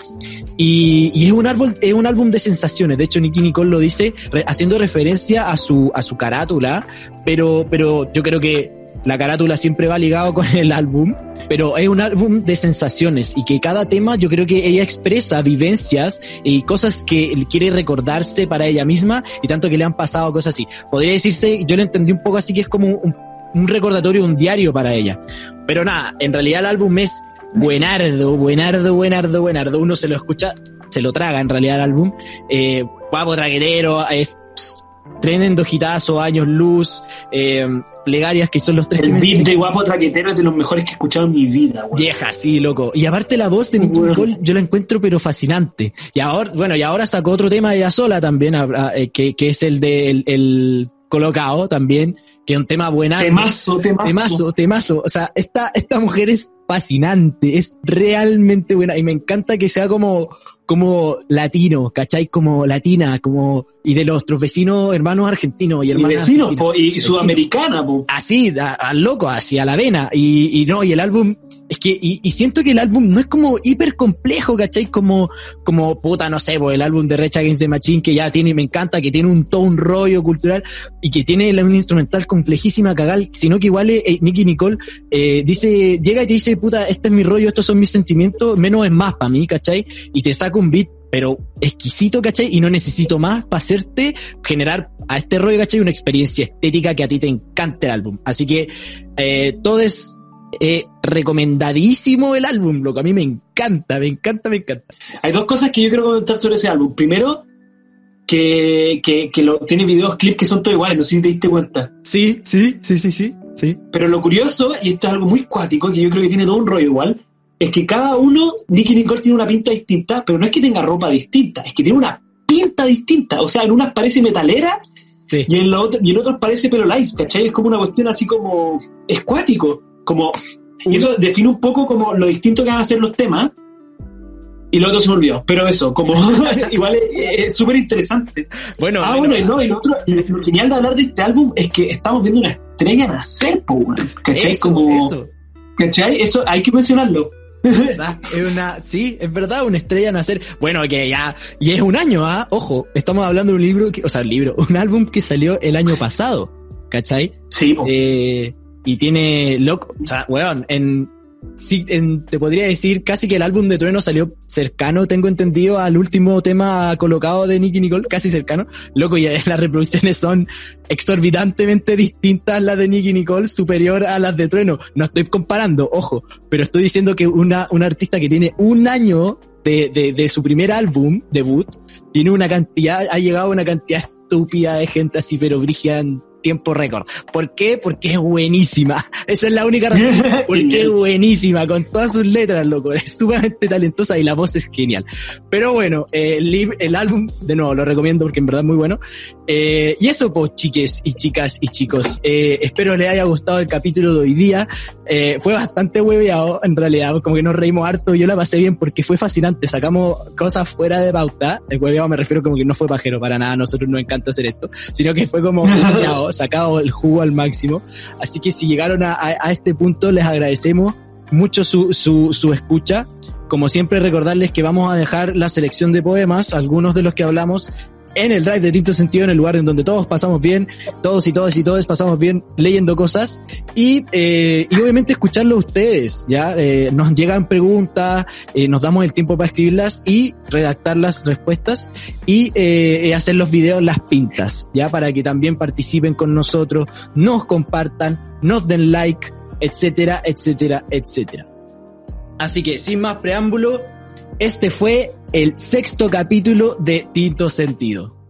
Y, y es un álbum, es un álbum de sensaciones. De hecho, Nicky Nicole lo dice haciendo referencia a su, a su carátula, pero, pero yo creo que la carátula siempre va ligado con el álbum, pero es un álbum de sensaciones y que cada tema yo creo que ella expresa vivencias y cosas que quiere recordarse para ella misma y tanto que le han pasado cosas así. Podría decirse, yo lo entendí un poco así que es como un, un recordatorio, un diario para ella. Pero nada, en realidad el álbum es buenardo, buenardo, buenardo, buenardo. Uno se lo escucha, se lo traga en realidad el álbum. Eh, guapo traguetero, es pss, tremendo hitazo, años luz, eh, plegarias que son los tres El beat de guapo traquetero es de los mejores que he escuchado en mi vida, güey. Vieja, sí, loco. Y aparte la voz de. Nicole yo la encuentro pero fascinante. Y ahora, bueno, y ahora sacó otro tema ella sola también, a- a- eh, que, que es el de el, el colocado también, que es un tema buena. Temazo, temazo. Temazo, temazo. O sea, esta, esta mujer es fascinante, es realmente buena y me encanta que sea como, como latino, ¿cachai? Como latina, como, y de los otros vecinos, hermanos argentinos y Y hermanas. vecinos, po, y Vecinos sudamericana, po. así, al loco, así, a la vena. Y, y no, y el álbum, es que, y, y siento que el álbum no es como hiper complejo, ¿cachai? Como, como, puta, no sé, pues, el álbum de Rage Against the Machine que ya tiene, me encanta, que tiene un todo un rollo cultural y que tiene una instrumental complejísima, cagal, sino que igual eh, Nicky Nicole eh, dice, llega y te dice, puta, este es mi rollo, estos son mis sentimientos, menos es más para mí, ¿cachai? Y te saca un beat pero exquisito, ¿cachai? Y no necesito más para hacerte generar a este rollo, ¿cachai? Una experiencia estética que a ti te encante el álbum. Así que eh, todo es eh, recomendadísimo el álbum, loco. A mí me encanta, me encanta, me encanta. Hay dos cosas que yo quiero comentar sobre ese álbum. Primero, que, que, que lo, tiene videos, clips que son todos iguales, no sé si te diste cuenta. Sí, sí, sí, sí, sí. Sí. Pero lo curioso, y esto es algo muy cuático, que yo creo que tiene todo un rollo igual, es que cada uno, Nicky Nicole tiene una pinta distinta, pero no es que tenga ropa distinta, es que tiene una pinta distinta. O sea, en unas parece metalera Sí. y en, lo otro, y en otros parece pelo lice, ¿cachai? Es como una cuestión así como escuático, como... Y eso define un poco como lo distinto que van a ser los temas. Y lo otro se me olvidó. Pero eso, como igual es- es súper interesante. Bueno, ah, bueno, bueno, y no, y lo otro, y lo genial de hablar de este álbum es que estamos viendo una estrella nacer, po, weón. ¿Cachai? eso, como, eso. ¿Cachai? Eso hay que mencionarlo. ¿verdad? Es una, sí, es verdad, una estrella nacer. Bueno, que ya, y es un año, ¿ah? Ojo, estamos hablando de un libro, que, o sea, un libro, un álbum que salió el año pasado, ¿cachai? Sí. Eh, y tiene, loco, o sea, weón, en, sí, en, te podría decir casi que el álbum de Trueno salió cercano, tengo entendido, al último tema colocado de Nicky Nicole, casi cercano. Loco, y las reproducciones son exorbitantemente distintas las de Nicky Nicole, superior a las de Trueno. No estoy comparando, ojo, pero estoy diciendo que una, una artista que tiene un año de, de, de su primer álbum, debut, tiene una cantidad, ha llegado a una cantidad estúpida de gente así, pero brígida en tiempo récord. ¿Por qué? Porque es buenísima. Esa es la única razón. Porque es buenísima, con todas sus letras, loco. Es sumamente talentosa y la voz es genial. Pero bueno, eh, el, álbum, de nuevo, lo recomiendo porque en verdad es muy bueno. Eh, y eso, pues, chiques y chicas y chicos. Eh, espero les haya gustado el capítulo de hoy día. Eh, fue bastante hueveado, en realidad, como que nos reímos harto. Yo la pasé bien porque fue fascinante. Sacamos cosas fuera de pauta. El hueveado me refiero como que no fue pajero para nada. A nosotros nos encanta hacer esto, sino que fue como sacado el jugo al máximo. Así que si llegaron a, a- a este punto, les agradecemos mucho su, su, su escucha. Como siempre, recordarles que vamos a dejar la selección de poemas, algunos de los que hablamos, en el drive de Tinto Sentido, en el lugar en donde todos pasamos bien, todos y todas y todos pasamos bien leyendo cosas y, eh, y obviamente escucharlo a ustedes, ¿ya? Eh, nos llegan preguntas, eh, nos damos el tiempo para escribirlas y redactar las respuestas y eh, hacer los videos, las pintas, ¿ya? Para que también participen con nosotros, nos compartan, nos den like, etcétera, etcétera, etcétera. Así que, sin más preámbulo, este fue el sexto capítulo de Tinto Sentido.